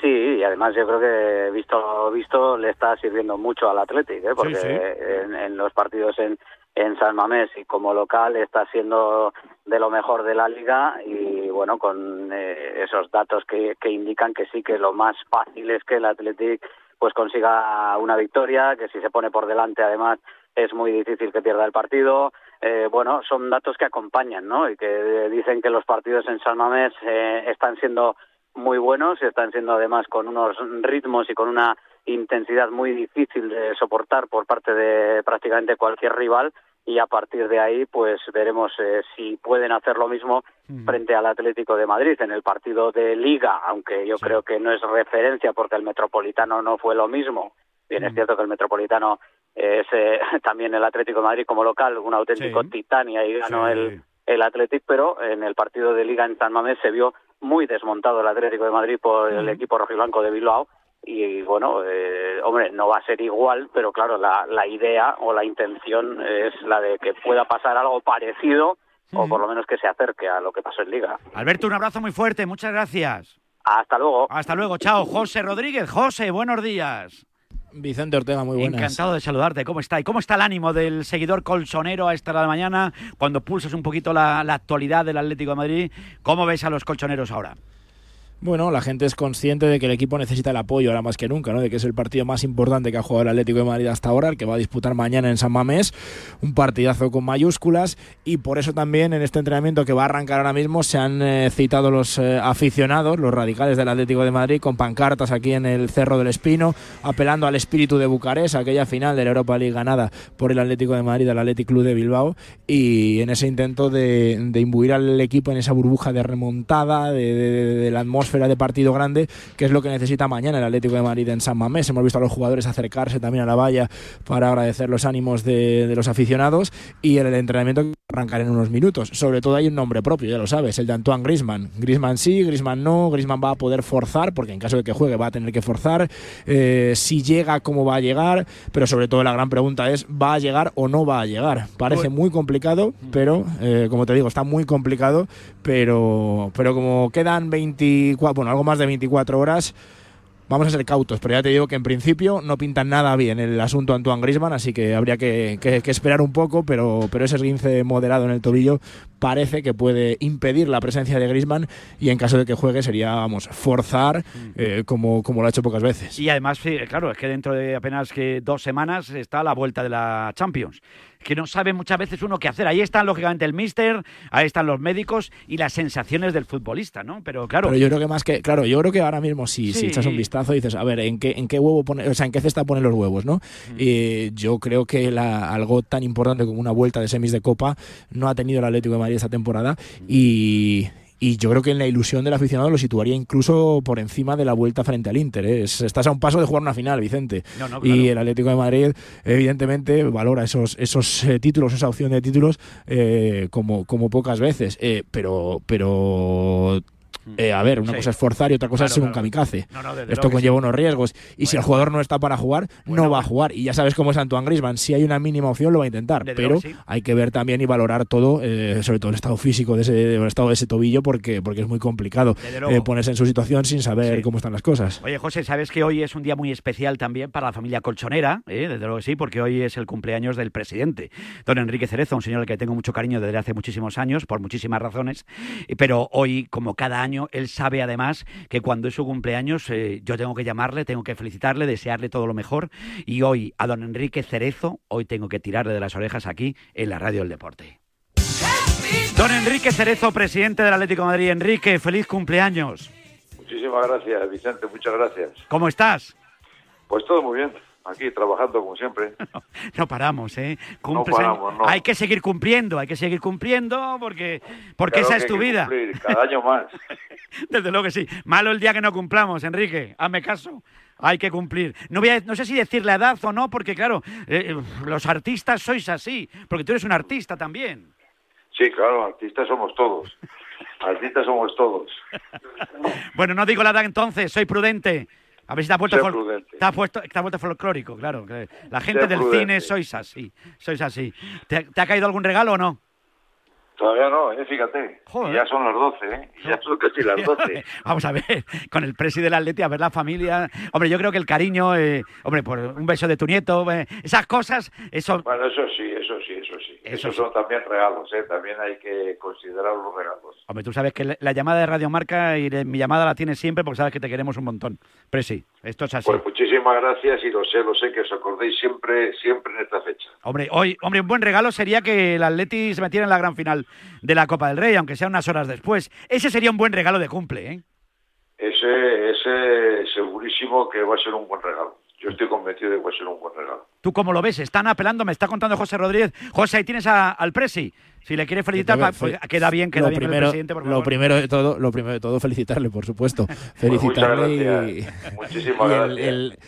S22: Sí, y además yo creo que visto visto le está sirviendo mucho al Athletic, ¿eh? porque
S13: Sí, sí.
S22: En, en los partidos en, en San Mamés y como local está siendo de lo mejor de la liga y bueno, con eh, esos datos que, que indican que sí que lo más fácil es que el Athletic pues consiga una victoria, que si se pone por delante además es muy difícil que pierda el partido. Eh, bueno, son datos que acompañan, ¿no? Y que dicen que los partidos en San Mamés eh, están siendo muy buenos, están siendo además con unos ritmos y con una intensidad muy difícil de soportar por parte de prácticamente cualquier rival y a partir de ahí pues veremos eh, si pueden hacer lo mismo frente al Atlético de Madrid en el partido de Liga, aunque yo creo que no es referencia porque el Metropolitano no fue lo mismo. Bien, es cierto que el Metropolitano es eh, *laughs* también el Atlético de Madrid como local, un auténtico
S23: Sí.
S22: titán y ahí ganó
S23: Sí.
S22: el, el Athletic, pero en el partido de Liga en San Mamés se vio muy desmontado el Atlético de Madrid por el equipo rojiblanco de Bilbao y bueno, eh, hombre, no va a ser igual, pero claro, la, la idea o la intención es la de que pueda pasar algo parecido o por lo menos que se acerque a lo que pasó en Liga.
S13: Alberto, un abrazo muy fuerte. Muchas gracias.
S22: Hasta luego.
S13: Hasta luego. Chao. José Rodríguez. José, buenos días.
S23: Vicente Ortega, muy buenas.
S13: Encantado de saludarte. ¿Cómo está? ¿Y cómo está el ánimo del seguidor colchonero a esta hora de la mañana? Cuando pulsas un poquito la, la actualidad del Atlético de Madrid, ¿cómo ves a los colchoneros ahora?
S23: Bueno, la gente es consciente de que el equipo necesita el apoyo ahora más que nunca, ¿no? De que es el partido más importante que ha jugado el Atlético de Madrid hasta ahora, el que va a disputar mañana en San Mamés, un partidazo con mayúsculas. Y por eso también en este entrenamiento que va a arrancar ahora mismo se han eh, citado los eh, aficionados, los radicales del Atlético de Madrid con pancartas aquí en el Cerro del Espino, apelando al espíritu de Bucarest, aquella final de la Europa League ganada por el Atlético de Madrid al Athletic Club de Bilbao. Y en ese intento de, de imbuir al equipo en esa burbuja de remontada, de, la atmósfera de partido grande, que es lo que necesita mañana el Atlético de Madrid en San Mamés. Hemos visto a los jugadores acercarse también a la valla para agradecer los ánimos de, de los aficionados y el entrenamiento que arrancar en unos minutos. Sobre todo hay un nombre propio, ya lo sabes, el de Antoine Griezmann. Griezmann sí, Griezmann no, Griezmann va a poder forzar, porque en caso de que juegue va a tener que forzar. Eh, si llega, cómo va a llegar, pero sobre todo la gran pregunta es, ¿va a llegar o no va a llegar? Parece muy complicado, pero eh, como te digo, está muy complicado, pero, pero como quedan 24, bueno, algo más de 24 horas, vamos a ser cautos, pero ya te digo que en principio no pintan nada bien el asunto Antoine Griezmann, así que habría que, que- que esperar un poco, pero, pero ese esguince moderado en el tobillo parece que puede impedir la presencia de Griezmann y en caso de que juegue sería, vamos, forzar eh, como, como lo ha hecho pocas veces.
S13: Y además, claro, es que dentro de apenas que dos semanas está la vuelta de la Champions. Que no sabe muchas veces uno qué hacer. Ahí están, lógicamente, el míster, ahí están los médicos y las sensaciones del futbolista, ¿no? Pero claro.
S23: Pero yo creo que más que, claro, yo creo que ahora mismo si, si
S13: Sí.
S23: echas un vistazo dices, a ver, ¿en qué, en qué huevo pone, o sea, en qué cesta ponen los huevos, ¿no? Eh, yo creo que la- algo tan importante como una vuelta de semis de Copa no ha tenido el Atlético de Madrid esta temporada y, y yo creo que en la ilusión del aficionado lo situaría incluso por encima de la vuelta frente al Inter. ¿eh? Es- estás a un paso de jugar una final, Vicente.
S13: No, no,
S23: Y
S13: claro.
S23: el Atlético de Madrid, evidentemente, valora esos, esos eh, títulos, esa opción de títulos, eh, como, como pocas veces. Eh, pero, pero Eh, a ver, una
S13: Sí.
S23: cosa es forzar y otra cosa es ser un kamikaze. Esto conlleva unos riesgos. Y si el jugador no está para jugar, no va a jugar. Y ya sabes cómo es Antoine Griezmann. Si hay una mínima opción, lo va a intentar. Pero
S13: sí.
S23: hay que ver también y valorar todo, eh, sobre todo el estado físico de ese, el estado de ese tobillo, porque, porque es muy complicado eh, ponerse en su situación sin saber cómo están las cosas.
S13: Oye, José, sabes que hoy es un día muy especial también para la familia colchonera, ¿eh? desde luego que sí, porque hoy es el cumpleaños del presidente, don Enrique Cerezo, un señor al que tengo mucho cariño desde hace muchísimos años, por muchísimas razones, pero hoy, como cada año, él sabe además que cuando es su cumpleaños eh, yo tengo que llamarle, tengo que felicitarle, desearle todo lo mejor, y hoy a don Enrique Cerezo, hoy tengo que tirarle de las orejas aquí en la Radio del Deporte. Don Enrique Cerezo, presidente del Atlético de Madrid. Enrique, feliz cumpleaños.
S24: Muchísimas gracias, Vicente, muchas gracias.
S13: ¿Cómo estás?
S24: Pues todo muy bien, aquí trabajando como siempre. *laughs*
S13: No paramos, ¿eh? Cumples
S24: paramos,
S13: años.
S24: no.
S13: Hay que seguir cumpliendo, hay que seguir cumpliendo porque, porque
S24: Claro
S13: esa es tu vida.
S24: cumplir, cada año más. *laughs*
S13: Desde luego que sí. Malo el día que no cumplamos, Enrique. Hazme caso. Hay que cumplir. No, voy a- no sé si decir la edad o no, porque claro, eh, los artistas sois así, porque tú eres un artista también.
S24: Sí, claro, artistas somos todos. *laughs* Artistas somos todos.
S13: Bueno, no digo la edad entonces, soy prudente. A ver si te has vuelto,
S24: Sé
S13: fol- te has puesto, te has vuelto folclórico, claro. La gente del
S24: prudente.
S13: cine sois así, sois así. ¿Te, te ha caído algún regalo o no?
S24: Todavía no, ¿eh? fíjate. Ya son las 12, ¿eh? Ya son casi las 12. *laughs*
S13: Vamos a ver, con el presi del Atleti, a ver la familia. Hombre, yo creo que el cariño, eh, hombre, por un beso de tu nieto, eh, esas cosas, eso.
S24: Bueno, eso sí, eso sí, eso sí.
S13: Eso
S24: Esos son también regalos, ¿eh? También hay que considerar los regalos.
S13: Hombre, tú sabes que la- la llamada de Radio Marca y de- mi llamada la tienes siempre porque sabes que te queremos un montón. Presi, esto es así.
S24: Pues muchísimas gracias y lo sé, lo sé que os acordéis siempre, siempre en esta fecha.
S13: Hombre, hoy, hombre, un buen regalo sería que el Atleti se metiera en la gran final de la Copa del Rey, aunque sea unas horas después. Ese sería un buen regalo de cumple, ¿eh?
S24: Ese, ese segurísimo que va a ser un buen regalo. Yo estoy convencido de que va a ser un buen regalo.
S13: ¿Tú cómo lo ves? Están apelando, me está contando José Rodríguez. José, ahí tienes a- al Presi. Si le quiere felicitar, pues, queda bien, queda
S23: lo
S13: bien el presidente, por
S23: lo
S13: favor.
S23: primero de todo, lo primero de todo, felicitarle, por supuesto.
S24: Pues
S23: Felicitarle y.
S24: Muchísimas
S23: y el-
S24: gracias.
S23: el-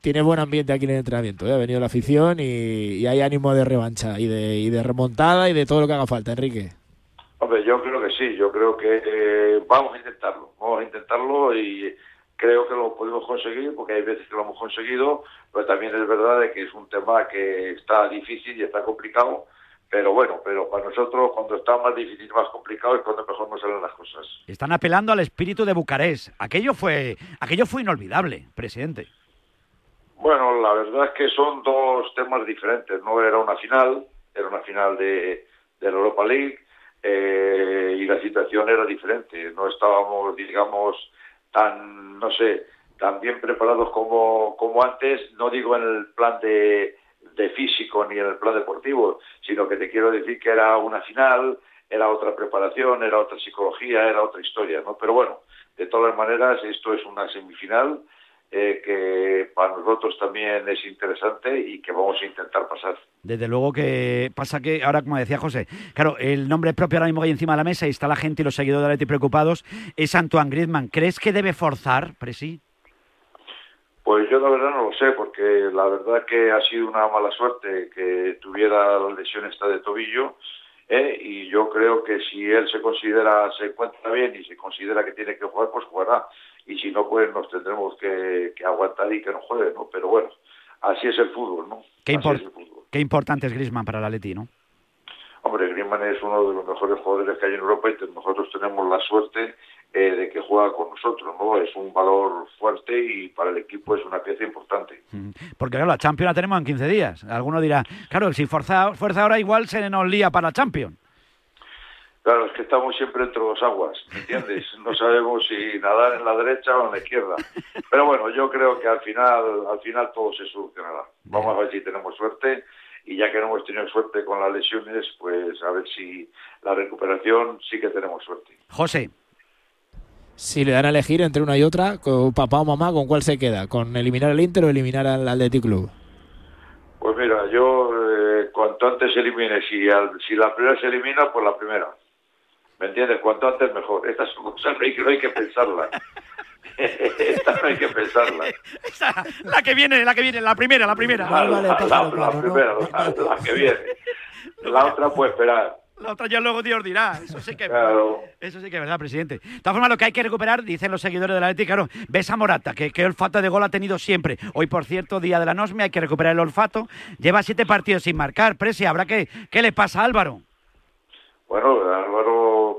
S23: tiene buen ambiente aquí en el entrenamiento. ¿eh? Ha venido la afición y, y hay ánimo de revancha y de, y de remontada y de todo lo que haga falta, Enrique.
S24: Hombre, yo creo que sí, yo creo que eh, vamos a intentarlo, vamos a intentarlo y creo que lo podemos conseguir porque hay veces que lo hemos conseguido, pero también es verdad de que es un tema que está difícil y está complicado, pero bueno, pero para nosotros cuando está más difícil y más complicado es cuando mejor nos salen las cosas.
S13: Están apelando al espíritu de Bucarest. Aquello fue, aquello fue inolvidable, presidente.
S24: Bueno, la verdad es que son dos temas diferentes, no era una final, era una final de, la Europa League eh, y la situación era diferente, no estábamos, digamos, tan, no sé, tan bien preparados como, como antes, no digo en el plan de, de físico ni en el plan deportivo, sino que te quiero decir que era una final, era otra preparación, era otra psicología, era otra historia, ¿no? Pero bueno, de todas maneras, esto es una semifinal eh, que para nosotros también es interesante y que vamos a intentar pasar.
S13: Desde luego que pasa que ahora, como decía José, claro, el nombre propio ahora mismo que hay encima de la mesa y está la gente y los seguidores de Atleti preocupados es Antoine Griezmann. ¿Crees que debe forzar, Presi?
S24: Pues yo la verdad no lo sé, porque la verdad que ha sido una mala suerte que tuviera la lesión esta de tobillo, ¿eh? y yo creo que si él se considera, se encuentra bien y se considera que tiene que jugar, pues jugará, y si no, pues nos tendremos que, que aguantar y que no juegue, ¿no? Pero bueno, así es el fútbol, ¿no?
S13: Qué,
S24: Así
S13: impor-
S24: es el fútbol.
S13: qué importante es Griezmann para el Atleti, ¿no?
S24: Hombre, Griezmann es uno de los mejores jugadores que hay en Europa y nosotros tenemos la suerte eh, de que juega con nosotros, ¿no? Es un valor fuerte y para el equipo es una pieza importante.
S13: Porque claro, la Champions la tenemos en 15 días. Alguno dirá, claro, si fuerza, fuerza ahora igual se nos lía para la Champions.
S24: Claro, es que estamos siempre entre dos aguas, ¿me entiendes? *laughs* No sabemos si nadar en la derecha o en la izquierda. Pero bueno, yo creo que al final, al final todo se solucionará. Vamos a ver si tenemos suerte y ya que no hemos tenido suerte con las lesiones, pues a ver si la recuperación sí que tenemos suerte.
S13: José.
S23: Si le dan a elegir entre una y otra, con papá o mamá, ¿con cuál se queda? ¿Con eliminar al Inter o eliminar al Athletic Club?
S24: Pues mira, yo eh, cuanto antes elimine, si, al- si la primera se elimina, pues la primera. ¿Me entiendes? Cuanto antes mejor. Estas son cosas no hay que, no hay que pensarlas. *laughs* Estas no hay que pensarlas.
S13: La que viene, la que viene, la primera, la primera.
S24: La, la- la- la primera, la, la que viene. La otra puede esperar.
S13: La otra ya luego Dios dirá. Eso sí que es
S24: Claro.
S13: Eso sí que es verdad, presidente. De todas formas, lo que hay que recuperar, dicen los seguidores de la Atlético, claro, ves a Morata, que, que olfato de gol ha tenido siempre. Hoy, por cierto, día de la Nosme, hay que recuperar el olfato. Lleva siete partidos sin marcar. Presi, ¿habrá que... ¿Qué le pasa a Álvaro?
S24: Bueno, Álvaro,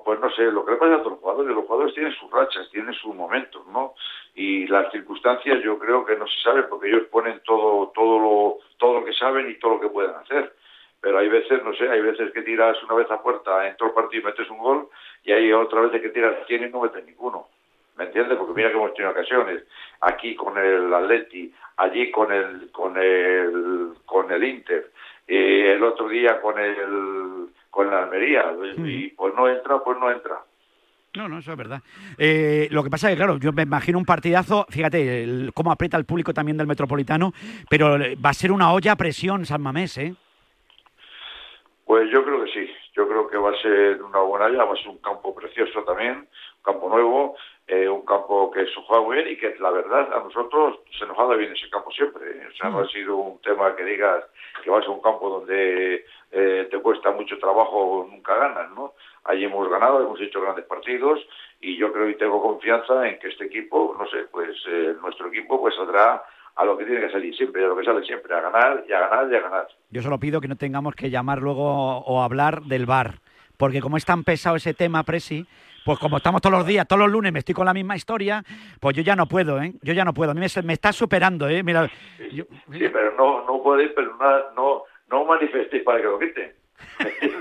S24: pues no sé, lo que le pasa a todos los jugadores, los jugadores tienen sus rachas, tienen sus momentos, ¿no? Y las circunstancias yo creo que no se sabe porque ellos ponen todo, todo lo, todo lo que saben y todo lo que pueden hacer. Pero hay veces, no sé, hay veces que tiras una vez a puerta, en todo el partido y metes un gol, y hay otra vez que tiras 100 y no metes ninguno. ¿Me entiendes? Porque mira que hemos tenido ocasiones. Aquí con el Atleti, allí con el, con el, con el Inter, eh, el otro día con el, con el Almería. Y pues no entra, pues no entra.
S13: No, no, eso es verdad. Eh, lo que pasa es que, claro, yo me imagino un partidazo, fíjate el- cómo aprieta el público también del Metropolitano, pero eh, va a ser una olla a presión San Mamés, ¿eh?
S24: Pues yo creo que sí, yo creo que va a ser una buena ya, va a ser un campo precioso también, un campo nuevo, eh, un campo que se juega muy bien y que la verdad a nosotros se nos ha dado bien ese campo siempre. O sea, no ha sido un tema que digas que vas a un campo donde eh, te cuesta mucho trabajo, nunca ganas, ¿no? Allí hemos ganado, hemos hecho grandes partidos y yo creo y tengo confianza en que este equipo, no sé, pues eh, nuestro equipo pues saldrá a lo que tiene que salir siempre, a lo que sale siempre, a ganar y a ganar y a ganar.
S13: Yo solo pido que no tengamos que llamar luego o hablar del bar, porque como es tan pesado ese tema, Presi, pues como estamos todos los días, todos los lunes me estoy con la misma historia, pues yo ya no puedo, ¿eh? Yo ya no puedo. A mí me, me está superando, ¿eh? Mira, yo-
S24: Sí, pero no, no podéis, pero no, no, no manifestéis para que lo quiten. *laughs*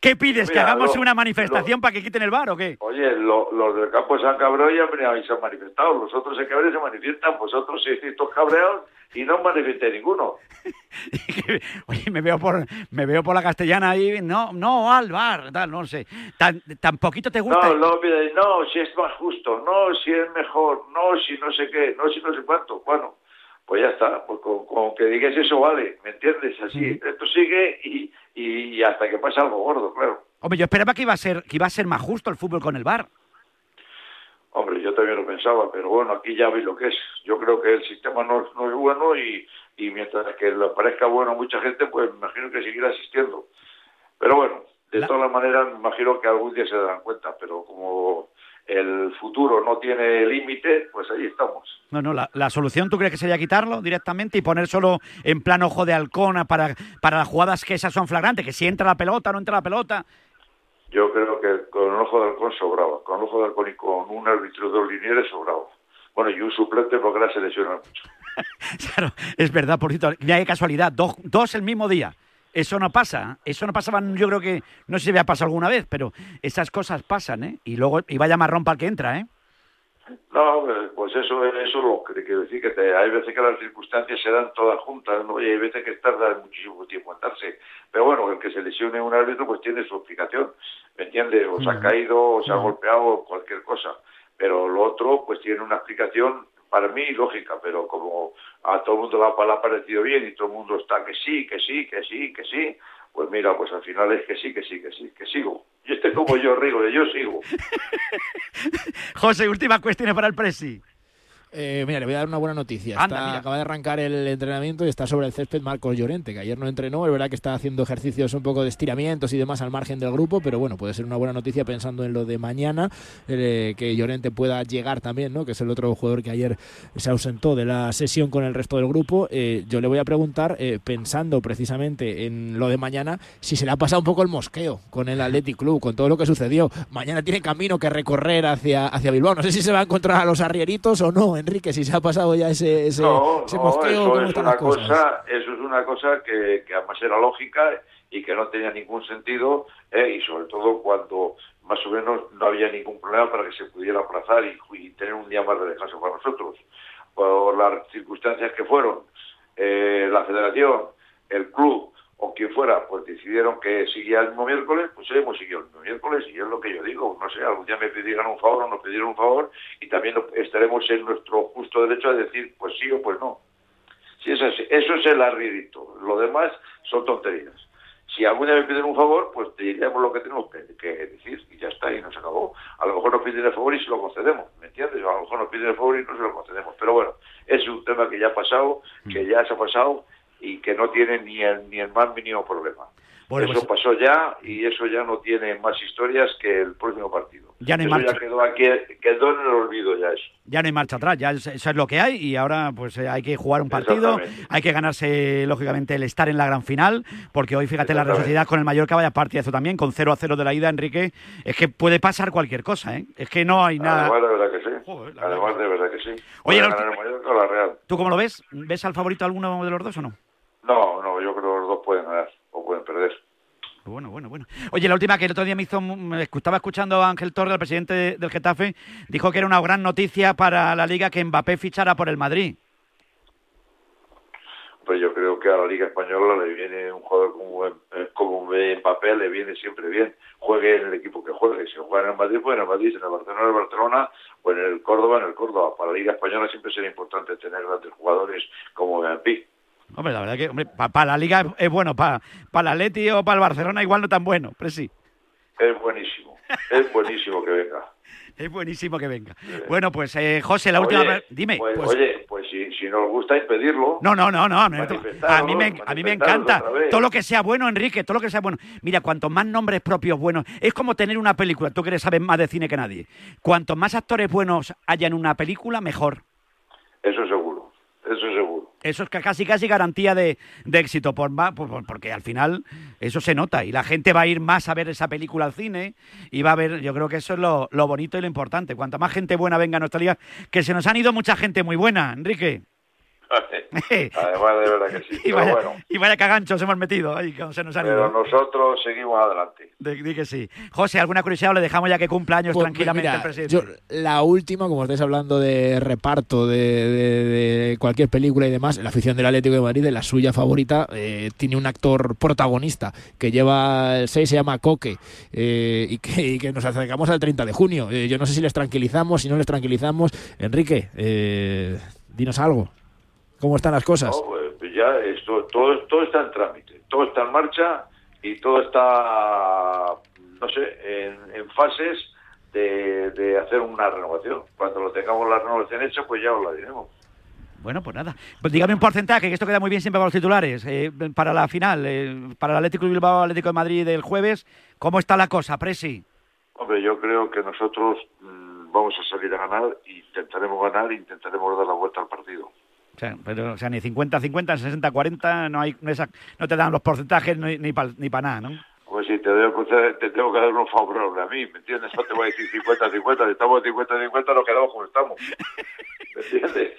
S13: ¿qué, pides? ¿Que hagamos
S24: lo-
S13: una manifestación para que quiten el bar o qué?
S24: Oye, lo- los del campo de San Cabrero ya han venido y se han manifestado. Los otros en Cabrero se manifiestan, vosotros sí estáis todos cabreados y no manifestáis ninguno. *laughs*
S13: Oye, me veo por me veo por la castellana ahí, no, no, al bar, tal, no sé. Tan, tan poquito te gusta.
S24: No, no, no, si es más justo, no, si es mejor, no, si no sé qué, no, si no sé cuánto. Bueno, pues ya está, pues con, con que digas eso vale, ¿me entiendes? Así, esto sigue y, y hasta que pase algo gordo, claro.
S13: Hombre, yo esperaba que iba a ser que iba a ser más justo el fútbol con el bar.
S24: Hombre, yo también lo pensaba, pero bueno, aquí ya veis lo que es. Yo creo que el sistema no, no es bueno y, y mientras que le parezca bueno a mucha gente, pues me imagino que seguirá asistiendo. Pero bueno, de todas maneras, me imagino que algún día se darán cuenta, pero como el futuro no tiene límite, pues ahí estamos.
S13: No, no, la, la solución tú crees que sería quitarlo directamente y poner solo en plan ojo de halcón para, para las jugadas que esas son flagrantes, que si entra la pelota, no entra la pelota.
S24: Yo creo que con el ojo de halcón sobraba, con el ojo de halcón y con un árbitro de dos linieres sobraba. Bueno, y un suplente porque ahora se lesiona mucho. *laughs*
S13: Claro, es verdad, por cierto, mira qué casualidad, dos, dos el mismo día. Eso no pasa, ¿eh? eso no pasaba, yo creo que, no sé si había pasado alguna vez, pero esas cosas pasan, ¿eh? Y luego, y vaya marrón para el que entra, ¿eh?
S24: No, eh, pues eso, eso es lo que quiero decir, que te- hay veces que las circunstancias se dan todas juntas, ¿no? y hay veces que tarda muchísimo tiempo en darse. Pero bueno, el que se lesione un árbitro pues tiene su explicación, ¿me entiendes? O se ha caído, o se ha golpeado, o cualquier cosa. Pero lo otro pues tiene una explicación para mí lógica, pero como a todo el mundo le ha parecido bien y todo el mundo está que sí, que sí, que sí, que sí, pues mira, pues al final es que sí, que sí, que sí, que sigo. Y este como yo, Rigo, yo sigo. *laughs*
S13: José, última cuestión para el Presi.
S23: Eh, mira, le voy a dar una buena noticia.
S13: Anda,
S23: Está-
S13: mira.
S23: acaba de arrancar el entrenamiento y está sobre el césped Marcos Llorente, que ayer no entrenó. Es verdad que está haciendo ejercicios un poco de estiramientos y demás al margen del grupo, pero bueno, puede ser una buena noticia pensando en lo de mañana, eh, que Llorente pueda llegar también, ¿no? que es el otro jugador que ayer se ausentó de la sesión con el resto del grupo. Eh, yo le voy a preguntar, eh, pensando precisamente en lo de mañana, si se le ha pasado un poco el mosqueo con el Athletic Club, con todo lo que sucedió. Mañana tiene camino que recorrer hacia, hacia Bilbao. No sé si se va a encontrar a los arrieritos o no, Enrique, si se ha pasado ya ese, ese,
S24: no,
S23: ese
S24: no,
S23: mosqueo.
S24: eso
S23: ¿cómo
S24: es una cosa, eso es una cosa que, que además era lógica y que no tenía ningún sentido eh, y sobre todo cuando más o menos no había ningún problema para que se pudiera aplazar y, y tener un día más de descanso para nosotros. Por las circunstancias que fueron, eh, la federación, el club o quien fuera, pues decidieron que seguía el mismo miércoles, pues hemos seguido el mismo miércoles y es lo que yo digo, no sé, algún día me pidieran un favor o nos pidieron un favor y también estaremos en nuestro justo derecho de decir pues sí o pues no. Si es así, eso es el arrierito, lo demás son tonterías. Si algún día me piden un favor, pues te diremos lo que tenemos que, que decir y ya está, y nos acabó. A lo mejor nos piden el favor y se lo concedemos, ¿me entiendes? A lo mejor nos piden el favor y no se lo concedemos. Pero bueno, es un tema que ya ha pasado, que ya se ha pasado y que no tiene ni el, ni el más mínimo problema.
S13: Bueno,
S24: eso
S13: pues-
S24: pasó ya y eso ya no tiene más historias que el próximo partido.
S13: Ya no hay
S24: eso
S13: marcha.
S24: ya quedó, aquí, quedó en el olvido ya eso.
S13: Ya no hay marcha atrás, ya es- eso es lo que hay y ahora pues eh, hay que jugar un partido, hay que ganarse lógicamente el estar en la gran final, porque hoy fíjate la. Sociedad con el Mallorca vaya partidazo también, con 0 a 0 de la ida, Enrique, es que puede pasar cualquier cosa, ¿eh? Es que no hay nada...
S24: Además, de verdad que sí. Además, de verdad que sí.
S13: Oye,
S24: el Mallorca o la Real.
S13: ¿Tú cómo lo ves? ¿Ves al favorito alguno de los dos o no?
S24: No, no, yo creo que los dos pueden ganar o pueden perder.
S13: Bueno, bueno, bueno. Oye, la última que el otro día me hizo, me estaba escuchando a Ángel Torre, el presidente de- del Getafe, dijo que era una gran noticia para la Liga que Mbappé fichara por el Madrid.
S24: Pues yo creo que a la Liga Española le viene un jugador como, eh, como Mbappé, le viene siempre bien. Juegue en el equipo que juegue. Si juega en el Madrid, pues en el Madrid. Si en el Barcelona, en el Barcelona. O en el Córdoba, en el Córdoba. Para la Liga Española siempre será importante tener grandes jugadores como Mbappé.
S13: Hombre, la verdad que para la Liga es, bueno, para el Atleti o para el Barcelona igual no tan bueno, pero sí.
S24: Es buenísimo. Es buenísimo que venga. *laughs*
S13: Es buenísimo que venga. Bueno, pues eh, José, la última...
S24: Oye,
S13: pre- Dime.
S24: Pues,
S13: Pues-
S24: oye, pues si, si nos gusta impedirlo.
S13: No, no, no, no. A mí me, a mí me encanta. Todo lo que sea bueno, Enrique, todo lo que sea bueno. Mira, cuanto más nombres propios buenos, es como tener una película. Tú que sabes más de cine que nadie. Cuanto más actores buenos haya en una película, mejor.
S24: Eso seguro. Eso seguro.
S13: Eso es ca- casi casi garantía de, de éxito, por- por- porque al final eso se nota y la gente va a ir más a ver esa película al cine y va a ver, yo creo que eso es lo, lo bonito y lo importante. Cuanta más gente buena venga a nuestra liga, que se nos han ido mucha gente muy buena, Enrique. *laughs*
S24: Además, de verdad que sí.
S13: Y
S24: Pero
S13: vaya,
S24: bueno.
S13: y vaya caganchos hemos metido ahí, que se nos han
S24: Pero
S13: ido.
S24: nosotros seguimos adelante.
S13: Di, di que sí. José, ¿alguna curiosidad o le dejamos ya que cumpla años
S23: Pues,
S13: tranquilamente
S23: mira,
S13: el presidente?
S23: yo, la última, como estáis hablando de reparto de, de- de cualquier película y demás, la afición del Atlético de Madrid, de la suya favorita, eh, tiene un actor protagonista que lleva el 6, se llama Coque, eh, y, que, y que nos acercamos al 30 de junio. Eh, yo no sé si les tranquilizamos, si no les tranquilizamos. Enrique, eh, dinos algo. ¿Cómo están las cosas?
S24: No, pues ya esto, todo, todo está en trámite, todo está en marcha y todo está, no sé, en, en fases de, de hacer una renovación. Cuando lo tengamos la renovación hecha, pues ya os la diremos.
S13: Bueno, pues nada. Pues dígame un porcentaje, que esto queda muy bien siempre para los titulares. eh, para la final, eh, para el Atlético de Bilbao, Atlético de Madrid del jueves, ¿cómo está la cosa, Presi?
S24: Hombre, yo creo que nosotros mm, vamos a salir a ganar, intentaremos ganar e intentaremos dar la vuelta al partido.
S13: O sea, pero, o sea ni 50-50, 60-40, no, no, no te dan los porcentajes ni, ni para ni pa nada, ¿no?
S24: Pues si te, doy te tengo que dar uno favorable a mí, ¿me entiendes? No te voy a decir 50-50, si estamos 50-50 nos quedamos como estamos. ¿Me entiendes?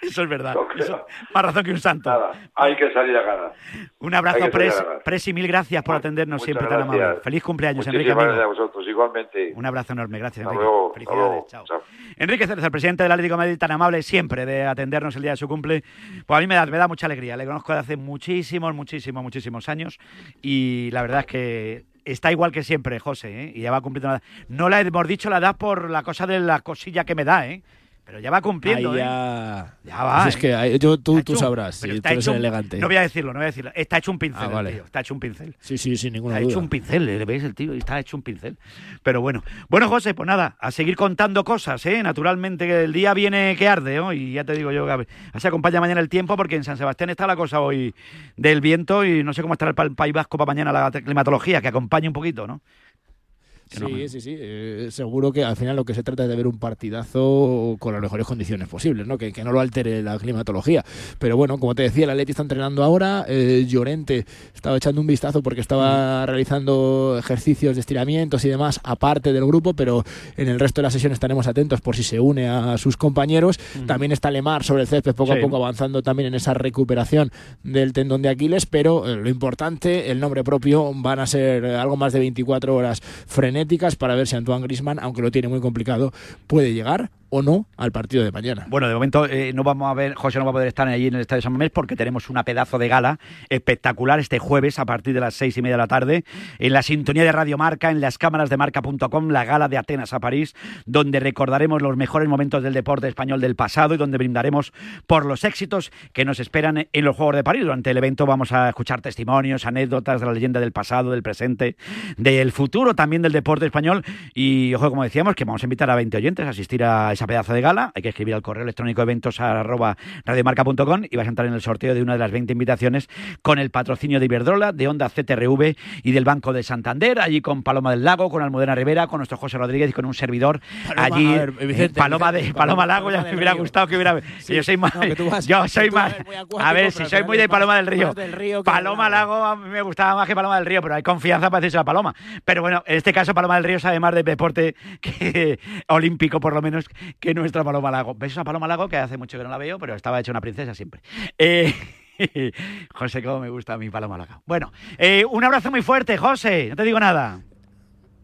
S13: Eso es verdad.
S24: No creo.
S13: Eso- más razón que un santo.
S24: Nada, hay que salir a ganar.
S13: Un abrazo, Presi.
S24: ganar.
S13: Presi, mil gracias por atendernos
S24: Muchas
S13: siempre tan amable. Feliz cumpleaños, Enrique.
S24: Muchísimas gracias a vosotros, igualmente.
S13: Un abrazo enorme, gracias, Enrique.
S24: luego,
S13: Felicidades, chao.
S24: Chao.
S13: Enrique Ceres, el presidente del Atlético de Madrid, tan amable siempre de atendernos el día de su cumple, pues a mí me da, me da mucha alegría. Le conozco de hace muchísimos, muchísimos, muchísimos años y la verdad es que está igual que siempre, José, ¿eh? y ya va cumpliendo la edad. No le hemos dicho la edad por la cosa de la cosilla que me da, ¿eh? Pero ya va cumpliendo,
S23: Ahí
S13: ¿eh?
S23: ya...
S13: Va,
S23: Pues es
S13: ¿eh?
S23: que yo, tú,
S13: Está
S23: tú
S13: hecho
S23: sabrás,
S13: está
S23: tú eres
S13: un-
S23: elegante.
S13: No voy a decirlo, no voy a decirlo. Está hecho un pincel,
S23: Ah,
S13: el tío. Está hecho un pincel.
S23: Sí, sí, sin ninguna
S13: Está
S23: duda.
S13: hecho un pincel, ¿le ves el tío? Está hecho un pincel. Pero bueno. Bueno, José, pues nada, a seguir contando cosas, ¿eh? Naturalmente que el día viene que arde, ¿no? Y ya te digo yo, Gaby, se acompaña mañana el tiempo porque en San Sebastián está la cosa hoy del viento y no sé cómo estará el País Vasco para mañana la climatología, que acompañe un poquito, ¿no?
S23: Sí, sí, sí. eh, seguro que al final lo que se trata es de ver un partidazo con las mejores condiciones posibles, ¿no? Que, que no lo altere la climatología. Pero bueno, como te decía, el Atleti está entrenando ahora. eh, Llorente estaba echando un vistazo porque estaba realizando ejercicios de estiramientos y demás, aparte del grupo, pero en el resto de la sesión estaremos atentos por si se une a sus compañeros. También está Lemar sobre el césped, poco
S13: Sí.
S23: a poco avanzando también en esa recuperación del tendón de Aquiles, pero eh, lo importante, el nombre propio, van a ser algo más de 24 horas frenéticas para ver si Antoine Grisman, aunque lo tiene muy complicado, puede llegar o no al partido de mañana.
S13: Bueno, de momento eh, no vamos a ver, José no va a poder estar allí en el Estadio San Mamés porque tenemos una pedazo de gala espectacular este jueves a partir de las seis y media de la tarde en la sintonía de Radio Marca, en las cámaras de marca.com, la gala de Atenas a París, donde recordaremos los mejores momentos del deporte español del pasado y donde brindaremos por los éxitos que nos esperan en los Juegos de París. Durante el evento vamos a escuchar testimonios, anécdotas de la leyenda del pasado, del presente, del futuro también del deporte deporte español. Y ojo, como decíamos, que vamos a invitar a 20 oyentes a asistir a esa pedazo de gala. Hay que escribir al correo electrónico eventos arroba radiomarca.com y vas a entrar en el sorteo de una de las 20 invitaciones con el patrocinio de Iberdrola, de Onda CTRV y del Banco de Santander, allí con Paloma del Lago, con Almudena Rivera, con nuestro José Rodríguez y con un servidor
S23: Paloma,
S13: allí.
S23: ver, Vicente,
S13: Paloma de Paloma
S23: Paloma-
S13: Lago, ya me hubiera
S23: Río.
S13: gustado que hubiera.
S23: Sí.
S13: Yo soy más.
S23: No, vas-
S13: yo soy más. A ver, si soy muy de Paloma del Río.
S23: del
S13: Paloma Lago a mí me gustaba más que Paloma del Río, pero hay confianza para decirse a Paloma. Pero bueno, en este caso Paloma del Río sabe más de deporte que *laughs* olímpico, por lo menos, que nuestra Paloma Lago. Besos a Paloma Lago, que hace mucho que no la veo, pero estaba hecha una princesa siempre. Eh, *laughs* José, cómo me gusta a mi Paloma Lago. Bueno, eh, un abrazo muy fuerte, José. No te digo nada.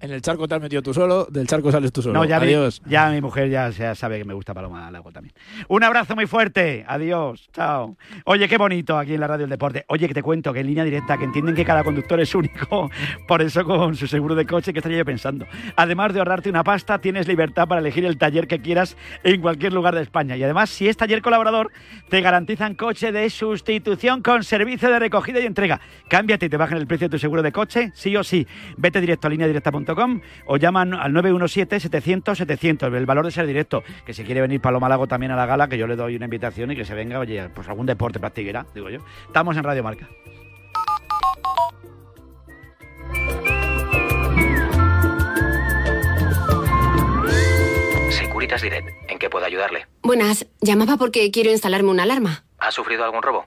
S23: En el charco te has metido tú solo, del charco sales tú solo.
S13: No, ya mi,
S23: Adiós.
S13: ya mi mujer ya, ya sabe que me gusta Paloma Lago también. Un abrazo muy fuerte. Adiós. Chao. Oye, qué bonito aquí en la radio del deporte. Oye, que te cuento que en línea directa, que entienden que cada conductor es único. Por eso con su seguro de coche, que estaría yo pensando. Además de ahorrarte una pasta, tienes libertad para elegir el taller que quieras en cualquier lugar de España. Y además, si es taller colaborador, te garantizan coche de sustitución con servicio de recogida y entrega. Cámbiate y te bajan el precio de tu seguro de coche, sí o sí. Vete directo a lineadirecta.com o llaman al 917-700-700. El valor de ser directo. Que si quiere venir Paloma Lago también a la gala, que yo le doy una invitación y que se venga, oye, pues algún deporte practiquera, digo yo. Estamos en Radio Marca.
S25: Securitas Direct, ¿en qué puedo ayudarle?
S26: Buenas, llamaba porque quiero instalarme una alarma.
S25: ¿Ha sufrido algún robo?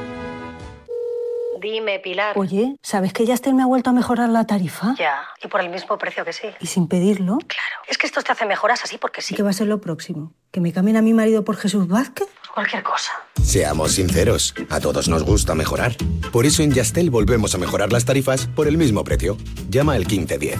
S27: Dime, Pilar.
S28: Oye, ¿sabes que Yastel me ha vuelto a mejorar la tarifa?
S27: Ya, y por el mismo precio que sí.
S28: Y sin pedirlo.
S27: Claro. Es que estos te hacen mejoras así porque sí.
S28: ¿Qué va a ser lo próximo? ¿Que me cambien a mi marido por Jesús Vázquez?
S27: Cualquier cosa.
S29: Seamos sinceros, a todos nos gusta mejorar. Por eso en Yastel volvemos a mejorar las tarifas por el mismo precio. Llama al 1510.